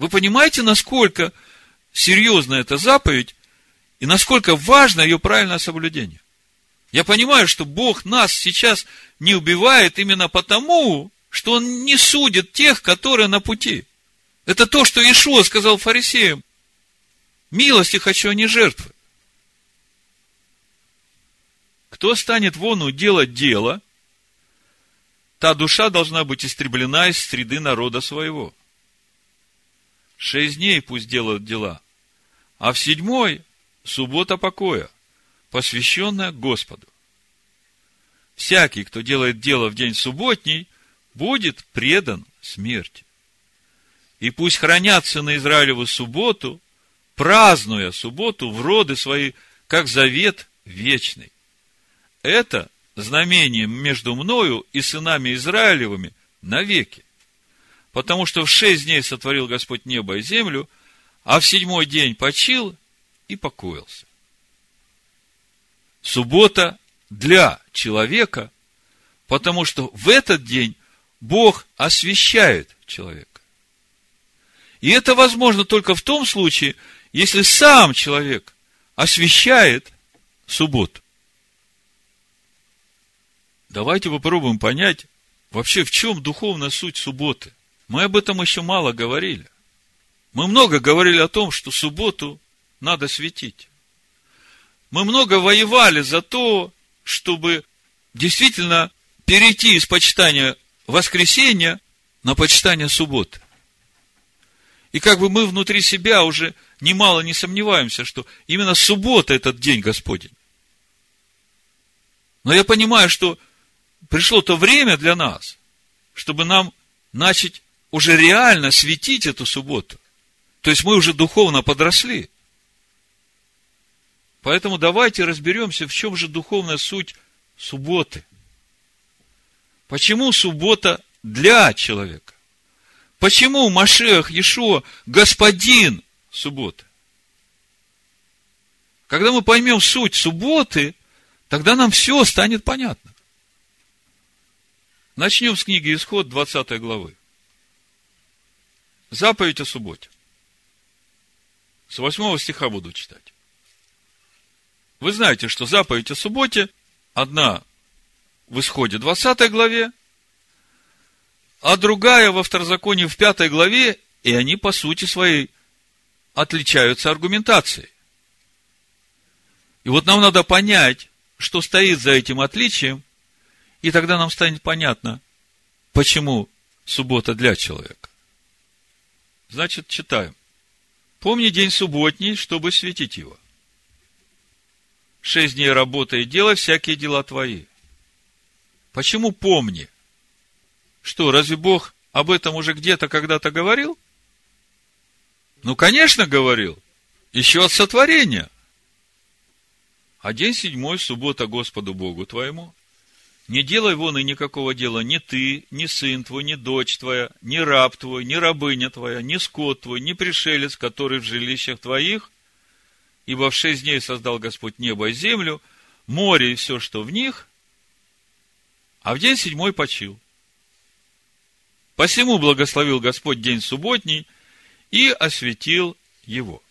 Speaker 1: Вы понимаете, насколько серьезна эта заповедь и насколько важно ее правильное соблюдение? Я понимаю, что Бог нас сейчас не убивает именно потому, что Он не судит тех, которые на пути. Это то, что Ишуа сказал фарисеям. Милости хочу, а не жертвы. Кто станет вону делать дело, та душа должна быть истреблена из среды народа своего. Шесть дней пусть делают дела, а в седьмой – суббота покоя, посвященная Господу. Всякий, кто делает дело в день субботний, будет предан смерти и пусть хранятся на Израилеву субботу, празднуя субботу в роды свои, как завет вечный. Это знамение между мною и сынами Израилевыми навеки. Потому что в шесть дней сотворил Господь небо и землю, а в седьмой день почил и покоился. Суббота для человека, потому что в этот день Бог освящает человека. И это возможно только в том случае, если сам человек освещает субботу. Давайте попробуем понять, вообще в чем духовная суть субботы. Мы об этом еще мало говорили. Мы много говорили о том, что субботу надо светить. Мы много воевали за то, чтобы действительно перейти из почитания воскресенья на почитание субботы. И как бы мы внутри себя уже немало не сомневаемся, что именно суббота – этот день Господень. Но я понимаю, что пришло то время для нас, чтобы нам начать уже реально светить эту субботу. То есть мы уже духовно подросли. Поэтому давайте разберемся, в чем же духовная суть субботы. Почему суббота для человека? Почему Машех Ешо господин субботы? Когда мы поймем суть субботы, тогда нам все станет понятно. Начнем с книги Исход 20 главы. Заповедь о субботе. С 8 стиха буду читать. Вы знаете, что заповедь о субботе одна в Исходе 20 главе, а другая во второзаконии в пятой главе, и они по сути своей отличаются аргументацией. И вот нам надо понять, что стоит за этим отличием, и тогда нам станет понятно, почему суббота для человека. Значит, читаем. Помни день субботний, чтобы светить его. Шесть дней работай и делай всякие дела твои. Почему помни? Что, разве Бог об этом уже где-то когда-то говорил? Ну, конечно, говорил. Еще от сотворения. А день седьмой, суббота Господу Богу твоему. Не делай вон и никакого дела ни ты, ни сын твой, ни дочь твоя, ни раб твой, ни рабыня твоя, ни скот твой, ни пришелец, который в жилищах твоих, ибо в шесть дней создал Господь небо и землю, море и все, что в них, а в день седьмой почил. Посему благословил Господь день субботний и осветил его.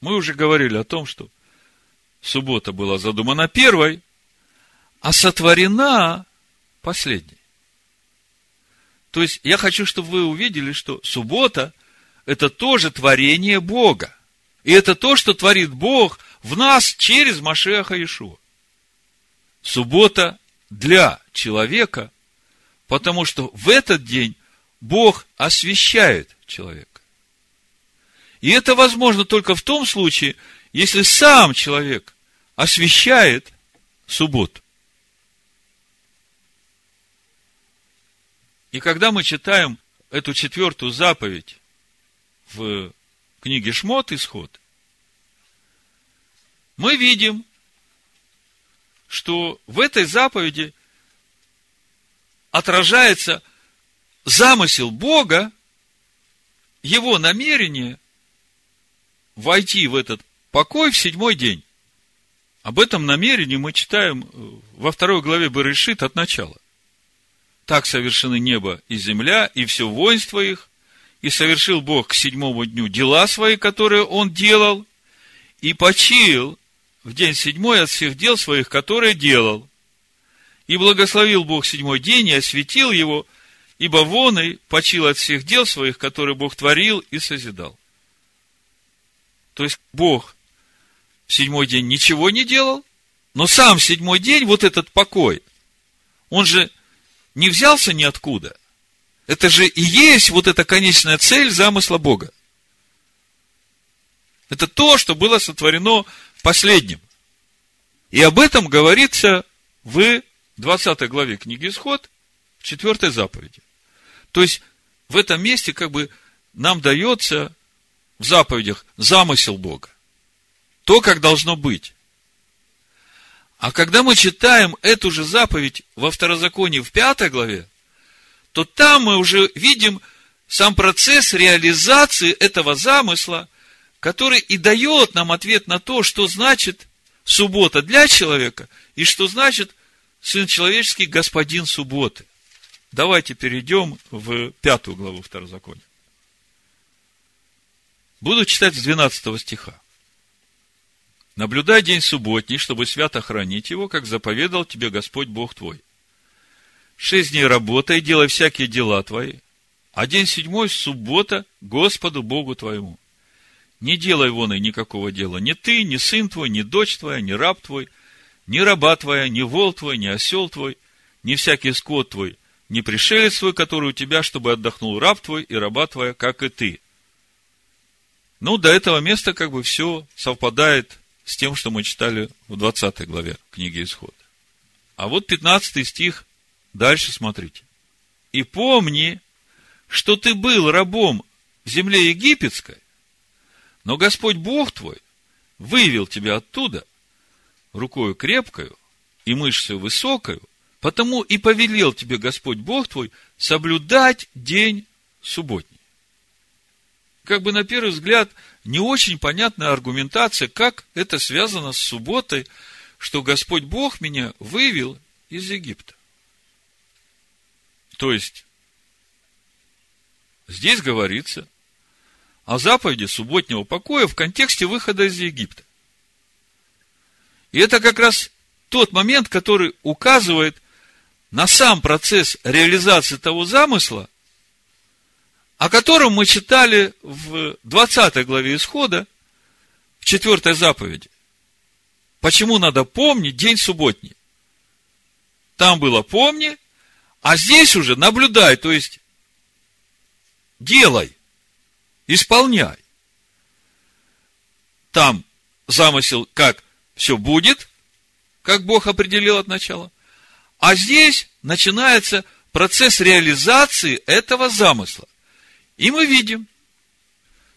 Speaker 1: Мы уже говорили о том, что суббота была задумана первой, а сотворена последней. То есть, я хочу, чтобы вы увидели, что суббота – это тоже творение Бога. И это то, что творит Бог в нас через Машеха Ишуа. Суббота для человека, потому что в этот день Бог освящает человека. И это возможно только в том случае, если сам человек освящает субботу. И когда мы читаем эту четвертую заповедь в книге Шмот, Исход, мы видим, что в этой заповеди отражается замысел Бога, его намерение войти в этот покой в седьмой день. Об этом намерении мы читаем э, во второй главе Берешит от начала. Так совершены небо и земля, и все воинство их, и совершил Бог к седьмому дню дела свои, которые Он делал, и почил в день седьмой от всех дел своих, которые делал. И благословил Бог седьмой день и осветил его, ибо вон и почил от всех дел своих, которые Бог творил и созидал. То есть Бог седьмой день ничего не делал, но сам седьмой день, вот этот покой, он же не взялся ниоткуда. Это же и есть вот эта конечная цель замысла Бога. Это то, что было сотворено последним. И об этом говорится в 20 главе книги Исход, в 4 заповеди. То есть, в этом месте как бы нам дается в заповедях замысел Бога. То, как должно быть. А когда мы читаем эту же заповедь во второзаконии в пятой главе, то там мы уже видим сам процесс реализации этого замысла, который и дает нам ответ на то, что значит суббота для человека и что значит Сын Человеческий Господин субботы. Давайте перейдем в пятую главу Второзакония. Буду читать с 12 стиха. Наблюдай день субботний, чтобы свято хранить его, как заповедал тебе Господь Бог твой. Шесть дней работай, делай всякие дела твои, а день седьмой – суббота Господу Богу твоему. Не делай вон и никакого дела. Ни ты, ни сын твой, ни дочь твоя, ни раб твой, ни раба твоя, ни вол твой, ни осел твой, ни всякий скот твой, ни пришелец твой, который у тебя, чтобы отдохнул раб твой и раба твоя, как и ты. Ну, до этого места как бы все совпадает с тем, что мы читали в 20 главе книги Исход. А вот 15 стих, дальше смотрите. «И помни, что ты был рабом в земле египетской, но Господь Бог твой вывел тебя оттуда рукою крепкою и мышцей высокою, потому и повелел тебе Господь Бог твой соблюдать день субботний. Как бы на первый взгляд не очень понятная аргументация, как это связано с субботой, что Господь Бог меня вывел из Египта. То есть, здесь говорится о заповеди субботнего покоя в контексте выхода из Египта. И это как раз тот момент, который указывает на сам процесс реализации того замысла, о котором мы читали в 20 главе Исхода, в 4 заповеди. Почему надо помнить день субботний? Там было помни, а здесь уже наблюдай, то есть делай. Исполняй. Там замысел, как все будет, как Бог определил от начала. А здесь начинается процесс реализации этого замысла. И мы видим,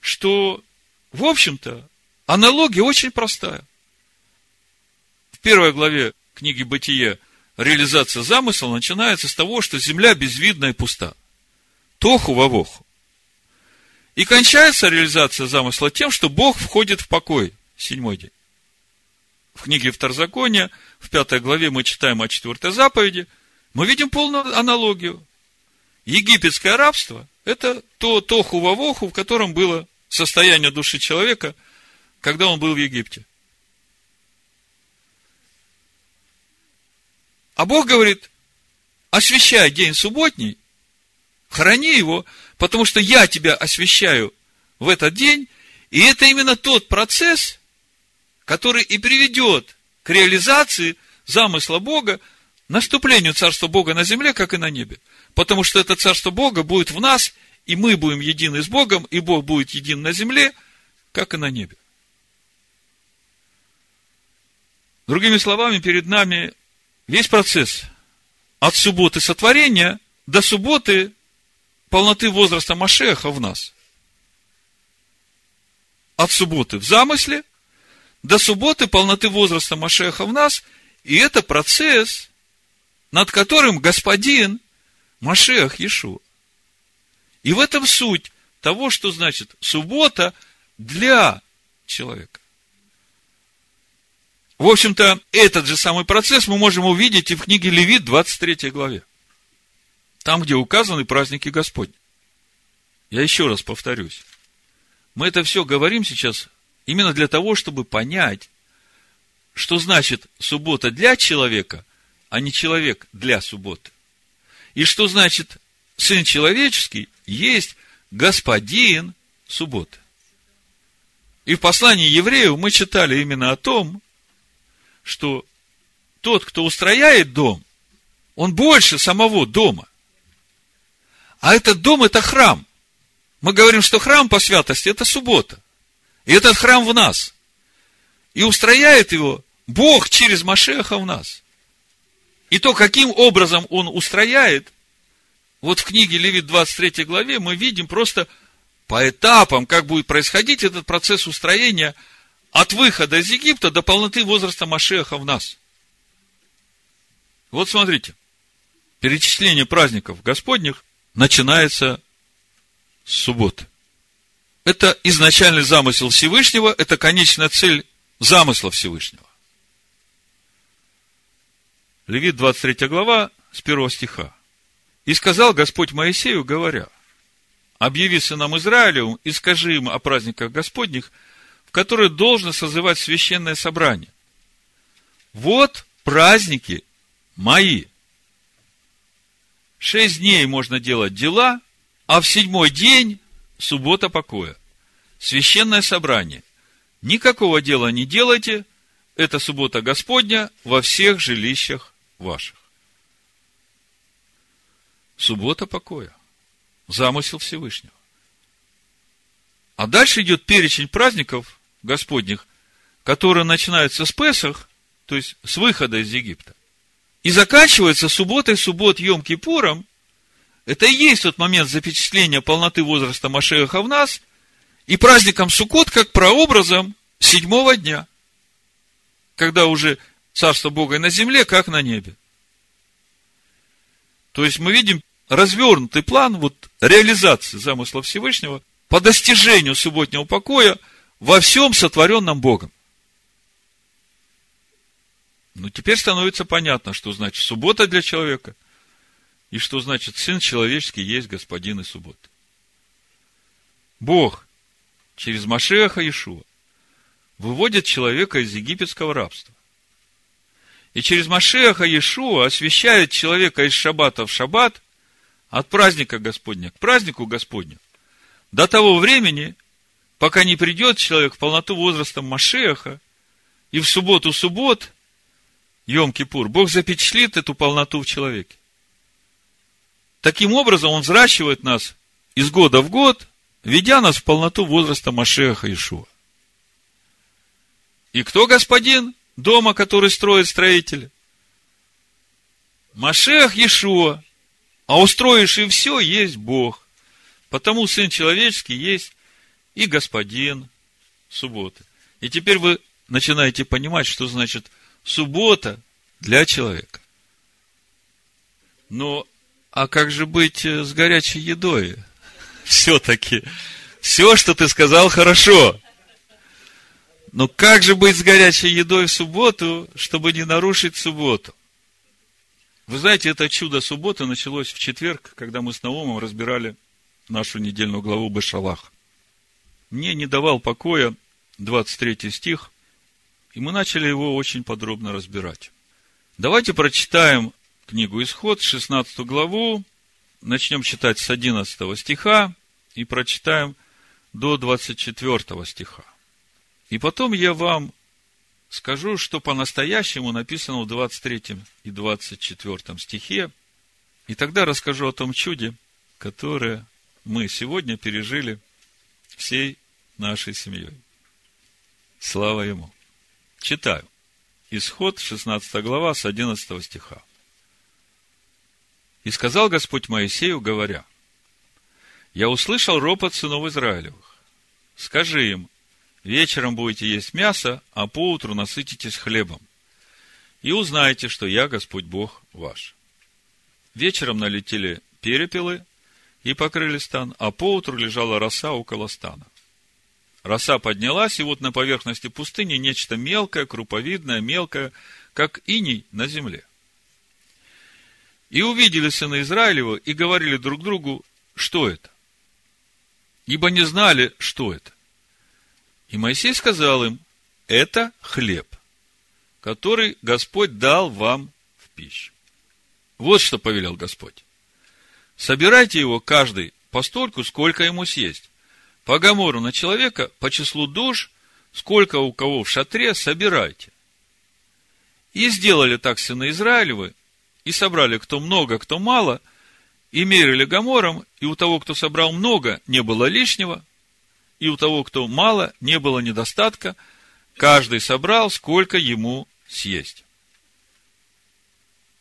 Speaker 1: что, в общем-то, аналогия очень простая. В первой главе книги «Бытие» реализация замысла начинается с того, что земля безвидна и пуста. Тоху вовоху. И кончается реализация замысла тем, что Бог входит в покой. Седьмой день. В книге Второзакония, в пятой главе мы читаем о четвертой заповеди, мы видим полную аналогию. Египетское рабство – это то тоху вовоху, в котором было состояние души человека когда он был в Египте. А Бог говорит, освящай день субботний, храни его, потому что я тебя освящаю в этот день, и это именно тот процесс, который и приведет к реализации замысла Бога, наступлению Царства Бога на земле, как и на небе. Потому что это Царство Бога будет в нас, и мы будем едины с Богом, и Бог будет един на земле, как и на небе. Другими словами, перед нами весь процесс от субботы сотворения до субботы полноты возраста Машеха в нас. От субботы в замысле до субботы полноты возраста Машеха в нас, и это процесс, над которым господин Машех Иешуа. И в этом суть того, что значит суббота для человека. В общем-то, этот же самый процесс мы можем увидеть и в книге Левит, 23 главе. Там, где указаны праздники Господни. Я еще раз повторюсь. Мы это все говорим сейчас именно для того, чтобы понять, что значит суббота для человека, а не человек для субботы. И что значит Сын Человеческий есть Господин субботы. И в послании евреев мы читали именно о том, что тот, кто устрояет дом, он больше самого дома. А этот дом – это храм. Мы говорим, что храм по святости – это суббота. И этот храм в нас. И устрояет его Бог через Машеха в нас. И то, каким образом он устрояет, вот в книге Левит 23 главе мы видим просто по этапам, как будет происходить этот процесс устроения – от выхода из Египта до полноты возраста Машеха в нас. Вот смотрите, перечисление праздников Господних начинается с субботы. Это изначальный замысел Всевышнего, это конечная цель замысла Всевышнего. Левит 23 глава, с 1 стиха. «И сказал Господь Моисею, говоря, объяви сынам Израилевым и скажи им о праздниках Господних – в которой должно созывать священное собрание. Вот праздники мои. Шесть дней можно делать дела, а в седьмой день суббота покоя. Священное собрание. Никакого дела не делайте, это суббота Господня во всех жилищах ваших. Суббота покоя. Замысел Всевышнего. А дальше идет перечень праздников, Господних, которые начинаются с Песах, то есть с выхода из Египта, и заканчивается субботой, суббот Йом-Кипуром, это и есть тот момент запечатления полноты возраста Машеха в нас, и праздником Суккот как прообразом седьмого дня, когда уже Царство Бога на земле, как на небе. То есть мы видим развернутый план вот, реализации замысла Всевышнего по достижению субботнего покоя – во всем сотворенном Богом. Ну, теперь становится понятно, что значит суббота для человека, и что значит Сын Человеческий есть Господин и суббота. Бог через Машеха Иешуа выводит человека из египетского рабства. И через Машеха Иешуа освещает человека из шаббата в шаббат, от праздника Господня к празднику Господню, до того времени, пока не придет человек в полноту возраста Машеха, и в субботу суббот, Йом-Кипур, Бог запечатлит эту полноту в человеке. Таким образом, Он взращивает нас из года в год, ведя нас в полноту возраста Машеха Ишуа. И кто господин дома, который строит строитель? Машех Ешуа, а устроивший все есть Бог. Потому Сын Человеческий есть и господин субботы. И теперь вы начинаете понимать, что значит суббота для человека. Но, а как же быть э, с горячей едой? Все-таки, все, что ты сказал, хорошо. Но как же быть с горячей едой в субботу, чтобы не нарушить субботу? Вы знаете, это чудо субботы началось в четверг, когда мы с Наумом разбирали нашу недельную главу Бешалах мне не давал покоя 23 стих, и мы начали его очень подробно разбирать. Давайте прочитаем книгу Исход, 16 главу, начнем читать с 11 стиха и прочитаем до 24 стиха. И потом я вам скажу, что по-настоящему написано в 23 и 24 стихе, и тогда расскажу о том чуде, которое мы сегодня пережили всей нашей семьей. Слава Ему! Читаю. Исход, 16 глава, с 11 стиха. «И сказал Господь Моисею, говоря, «Я услышал ропот сынов Израилевых. Скажи им, вечером будете есть мясо, а поутру насытитесь хлебом. И узнаете, что я Господь Бог ваш». Вечером налетели перепелы и покрыли стан, а поутру лежала роса около стана. Роса поднялась, и вот на поверхности пустыни нечто мелкое, круповидное, мелкое, как иней на земле. И увидели сына Израилева и говорили друг другу, что это? Ибо не знали, что это. И Моисей сказал им, это хлеб, который Господь дал вам в пищу. Вот что повелел Господь. Собирайте его каждый постольку, сколько ему съесть. По гамору на человека, по числу душ, сколько у кого в шатре, собирайте. И сделали так сыны Израилевы, и собрали кто много, кто мало, и мерили гамором, и у того, кто собрал много, не было лишнего, и у того, кто мало, не было недостатка, каждый собрал, сколько ему съесть.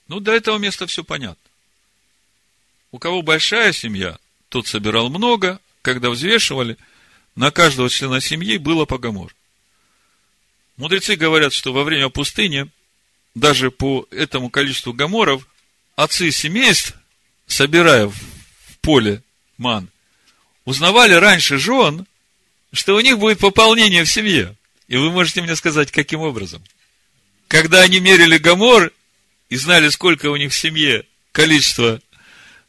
Speaker 1: Ну, до этого места все понятно. У кого большая семья, тот собирал много, когда взвешивали, на каждого члена семьи было по гамор. Мудрецы говорят, что во время пустыни, даже по этому количеству гаморов, отцы семейств, собирая в поле ман, узнавали раньше жен, что у них будет пополнение в семье. И вы можете мне сказать, каким образом? Когда они мерили гамор и знали, сколько у них в семье количество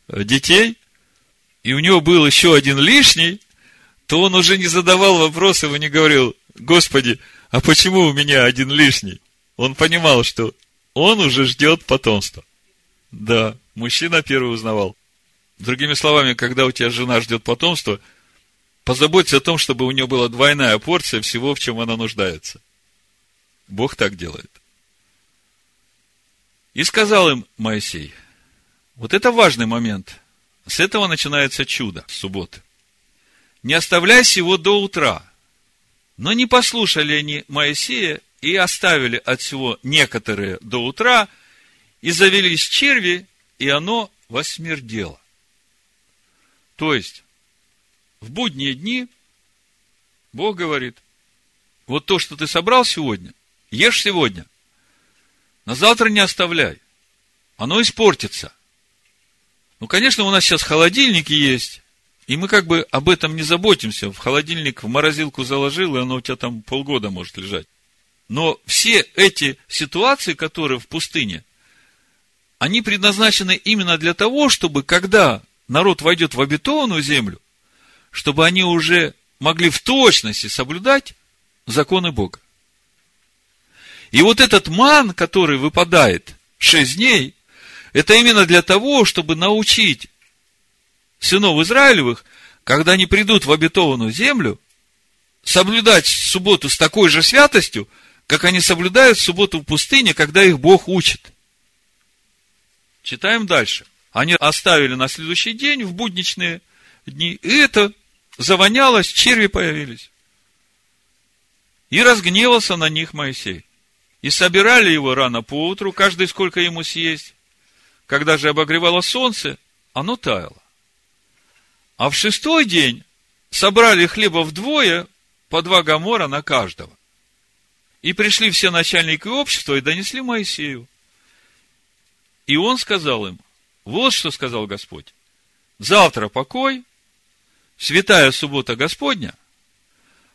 Speaker 1: э, детей, и у него был еще один лишний, то он уже не задавал вопросов и не говорил, Господи, а почему у меня один лишний? Он понимал, что он уже ждет потомства. Да, мужчина первый узнавал. Другими словами, когда у тебя жена ждет потомства, позаботься о том, чтобы у нее была двойная порция всего, в чем она нуждается. Бог так делает. И сказал им Моисей, вот это важный момент. С этого начинается чудо субботы. Не оставляй его до утра. Но не послушали они Моисея и оставили от всего некоторые до утра, и завелись черви, и оно восмердело. То есть, в будние дни Бог говорит, вот то, что ты собрал сегодня, ешь сегодня – на завтра не оставляй. Оно испортится. Ну, конечно, у нас сейчас холодильники есть, и мы как бы об этом не заботимся. В холодильник, в морозилку заложил, и оно у тебя там полгода может лежать. Но все эти ситуации, которые в пустыне, они предназначены именно для того, чтобы когда народ войдет в обетованную землю, чтобы они уже могли в точности соблюдать законы Бога. И вот этот ман, который выпадает шесть дней, это именно для того, чтобы научить сынов Израилевых, когда они придут в обетованную землю, соблюдать субботу с такой же святостью, как они соблюдают субботу в пустыне, когда их Бог учит. Читаем дальше. Они оставили на следующий день, в будничные дни, и это завонялось, черви появились. И разгневался на них Моисей. И собирали его рано поутру, каждый сколько ему съесть. Когда же обогревало солнце, оно таяло. А в шестой день собрали хлеба вдвое, по два гамора на каждого. И пришли все начальники общества и донесли Моисею. И он сказал им, вот что сказал Господь. Завтра покой, святая суббота Господня,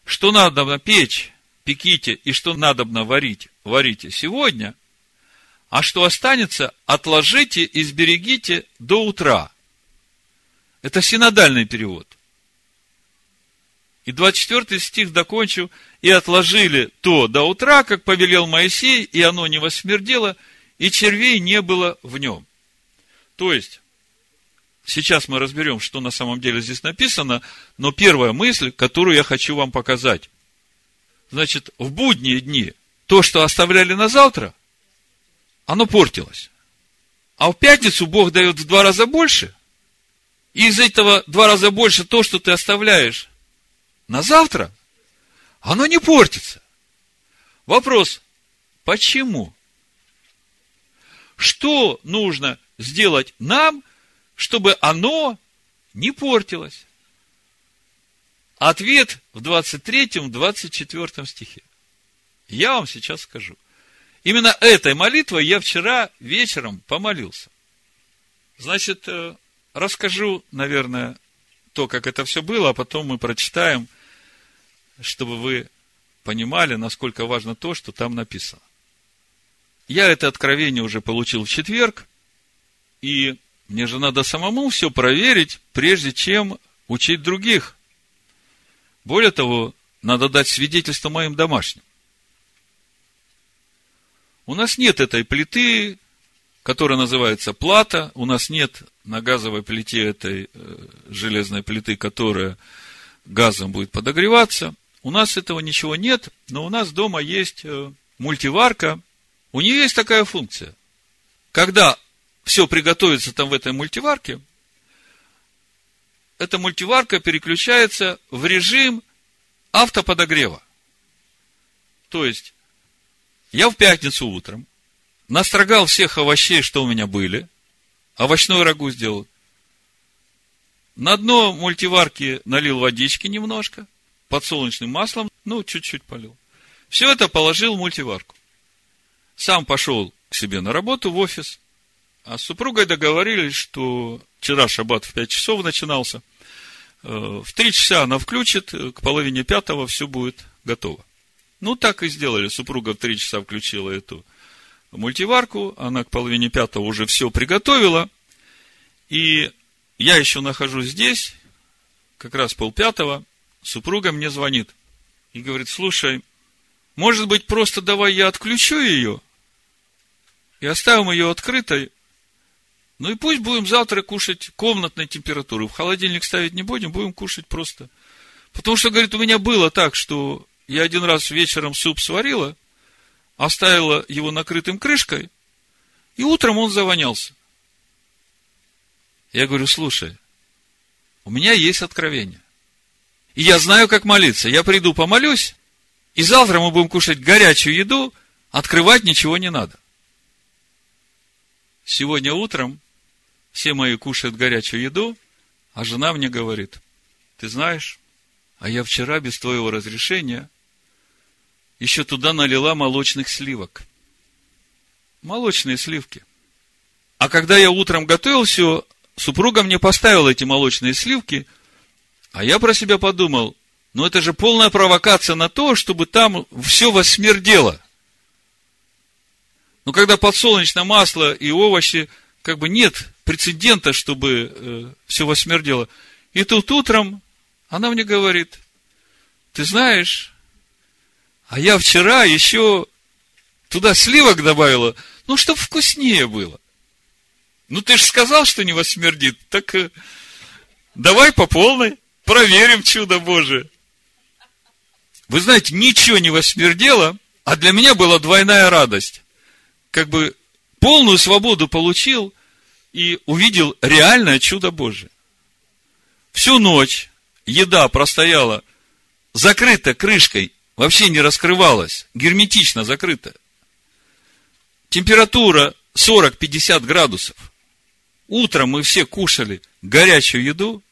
Speaker 1: что надо на печь пеките, и что надобно варить, варите сегодня, а что останется, отложите и сберегите до утра. Это синодальный перевод. И 24 стих докончу. и отложили то до утра, как повелел Моисей, и оно не восмердело, и червей не было в нем. То есть, сейчас мы разберем, что на самом деле здесь написано, но первая мысль, которую я хочу вам показать. Значит, в будние дни то, что оставляли на завтра, оно портилось. А в пятницу Бог дает в два раза больше, и из этого два раза больше то, что ты оставляешь на завтра, оно не портится. Вопрос, почему? Что нужно сделать нам, чтобы оно не портилось? Ответ в 23-24 стихе. Я вам сейчас скажу. Именно этой молитвой я вчера вечером помолился. Значит, э, расскажу, наверное, то, как это все было, а потом мы прочитаем, чтобы вы понимали, насколько важно то, что там написано. Я это откровение уже получил в четверг, и мне же надо самому все проверить, прежде чем учить других. Более того, надо дать свидетельство моим домашним. У нас нет этой плиты, которая называется плата, у нас нет на газовой плите этой э, железной плиты, которая газом будет подогреваться. У нас этого ничего нет, но у нас дома есть э, мультиварка. У нее есть такая функция. Когда все приготовится там в этой мультиварке, эта мультиварка переключается в режим автоподогрева. То есть, я в пятницу утром настрогал всех овощей, что у меня были, овощной рагу сделал. На дно мультиварки налил водички немножко, подсолнечным маслом, ну, чуть-чуть полил. Все это положил в мультиварку. Сам пошел к себе на работу, в офис. А с супругой договорились, что вчера шаббат в 5 часов начинался. Э, в 3 часа она включит, к половине пятого все будет готово. Ну, так и сделали. Супруга в три часа включила эту мультиварку, она к половине пятого уже все приготовила, и я еще нахожусь здесь, как раз полпятого, супруга мне звонит и говорит, слушай, может быть, просто давай я отключу ее и оставим ее открытой, ну и пусть будем завтра кушать комнатной температуры. В холодильник ставить не будем, будем кушать просто. Потому что, говорит, у меня было так, что я один раз вечером суп сварила, оставила его накрытым крышкой, и утром он завонялся. Я говорю, слушай, у меня есть откровение. И я знаю, как молиться. Я приду, помолюсь, и завтра мы будем кушать горячую еду, открывать ничего не надо. Сегодня утром все мои кушают горячую еду, а жена мне говорит, ты знаешь, а я вчера без твоего разрешения еще туда налила молочных сливок. Молочные сливки. А когда я утром готовил все, супруга мне поставила эти молочные сливки, а я про себя подумал, ну это же полная провокация на то, чтобы там все восмердело. Но когда подсолнечное масло и овощи, как бы нет прецедента, чтобы э, все восмердело. И тут утром она мне говорит, ты знаешь, а я вчера еще туда сливок добавила, ну, чтобы вкуснее было. Ну, ты же сказал, что не восмердит. Так э, давай по полной, проверим чудо Божие. Вы знаете, ничего не восмердело, а для меня была двойная радость. Как бы полную свободу получил и увидел реальное чудо Божие. Всю ночь еда простояла закрыта крышкой вообще не раскрывалась, герметично закрыта. Температура 40-50 градусов. Утром мы все кушали горячую еду.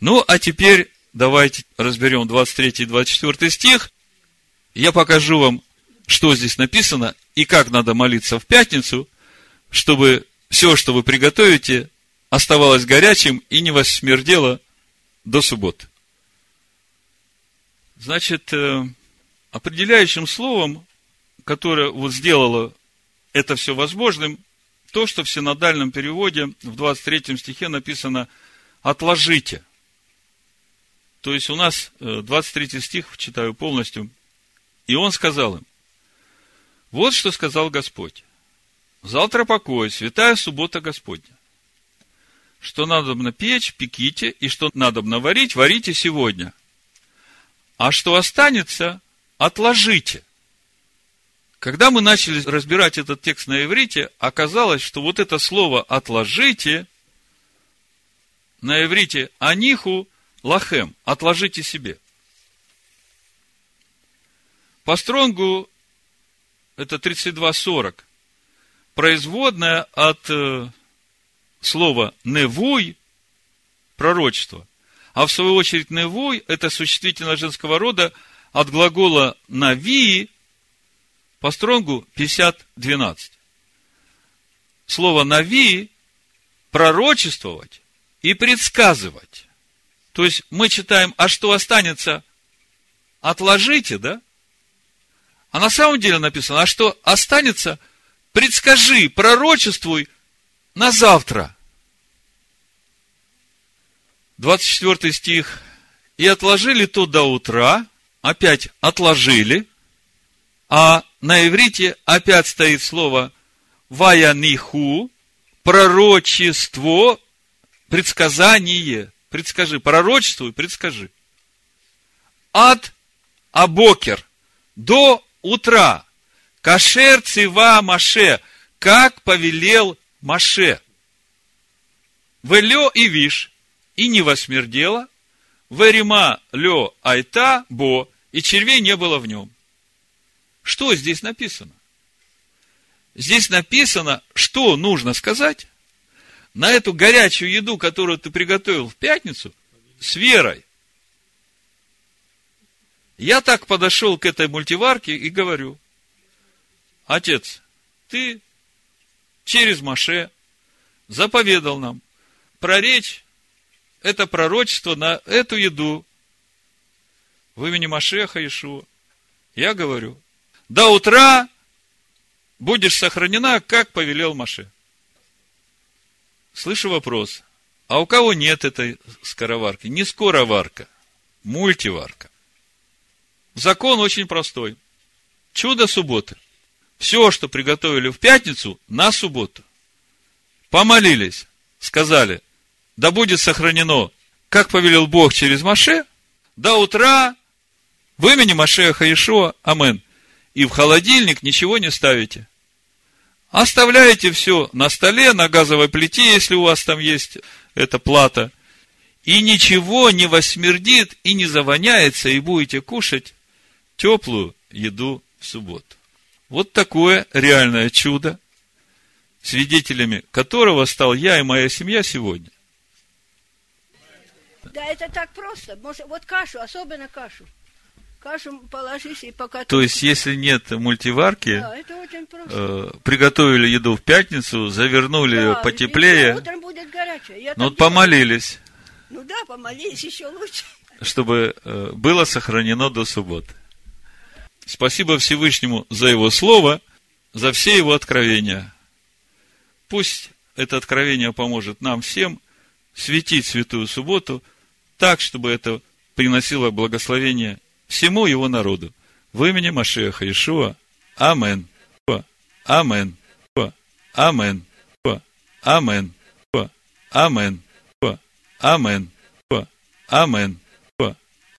Speaker 1: Ну, а теперь давайте разберем 23 и 24 стих. Я покажу вам, что здесь написано и как надо молиться в пятницу, чтобы все, что вы приготовите, оставалось горячим и не восмердело до субботы. Значит, э, определяющим словом, которое вот сделало это все возможным, то, что в синодальном переводе в 23 стихе написано «отложите». То есть у нас 23 э, стих, читаю полностью. И он сказал им, вот что сказал Господь. Завтра покой, святая суббота Господня. Что надо на печь, пеките, и что надо наварить, варите сегодня. А что останется, отложите. Когда мы начали разбирать этот текст на иврите, оказалось, что вот это слово «отложите» на иврите «аниху» лахем, отложите себе. По стронгу это 32.40. Производная от э, слова невуй, пророчество. А в свою очередь невуй – это существительное женского рода от глагола навии по стронгу 50.12. Слово навии – пророчествовать и предсказывать. То есть мы читаем, а что останется, отложите, да? А на самом деле написано, а что останется, предскажи, пророчествуй на завтра. 24 стих. И отложили то до утра, опять отложили, а на иврите опять стоит слово ваяниху, пророчество, предсказание предскажи, пророчествуй, предскажи. От Абокер до утра. Кашер цива Маше, как повелел Маше. Велё и виш, и не восмердело, Верима лё айта бо, и червей не было в нем. Что здесь написано? Здесь написано, что нужно сказать, на эту горячую еду, которую ты приготовил в пятницу, с верой. Я так подошел к этой мультиварке и говорю, отец, ты через Маше заповедал нам проречь это пророчество на эту еду в имени Машеха Ишуа. Я говорю, до утра будешь сохранена, как повелел Маше. Слышу вопрос. А у кого нет этой скороварки? Не скороварка, мультиварка. Закон очень простой. Чудо субботы. Все, что приготовили в пятницу, на субботу. Помолились, сказали, да будет сохранено, как повелел Бог через Маше, до утра в имени Машеха Иешуа, амен. И в холодильник ничего не ставите. Оставляете все на столе, на газовой плите, если у вас там есть эта плата. И ничего не восмердит и не завоняется, и будете кушать теплую еду в субботу. Вот такое реальное чудо, свидетелями которого стал я и моя семья сегодня.
Speaker 2: Да, это так просто. Может, вот кашу, особенно кашу. Кашу положись и пока...
Speaker 1: То есть, если нет мультиварки, да, э, приготовили еду в пятницу, завернули да, ее потеплее,
Speaker 2: утром будет горячая.
Speaker 1: ну, вот помолились.
Speaker 2: Ну да, помолились еще лучше.
Speaker 1: Чтобы э, было сохранено до субботы. Спасибо Всевышнему за его слово, за все его откровения. Пусть это откровение поможет нам всем светить святую субботу так, чтобы это приносило благословение всему его народу. В имени Машеха Ишуа. Амен. Амен. Амен. Амен. Амен. Амен. Амен.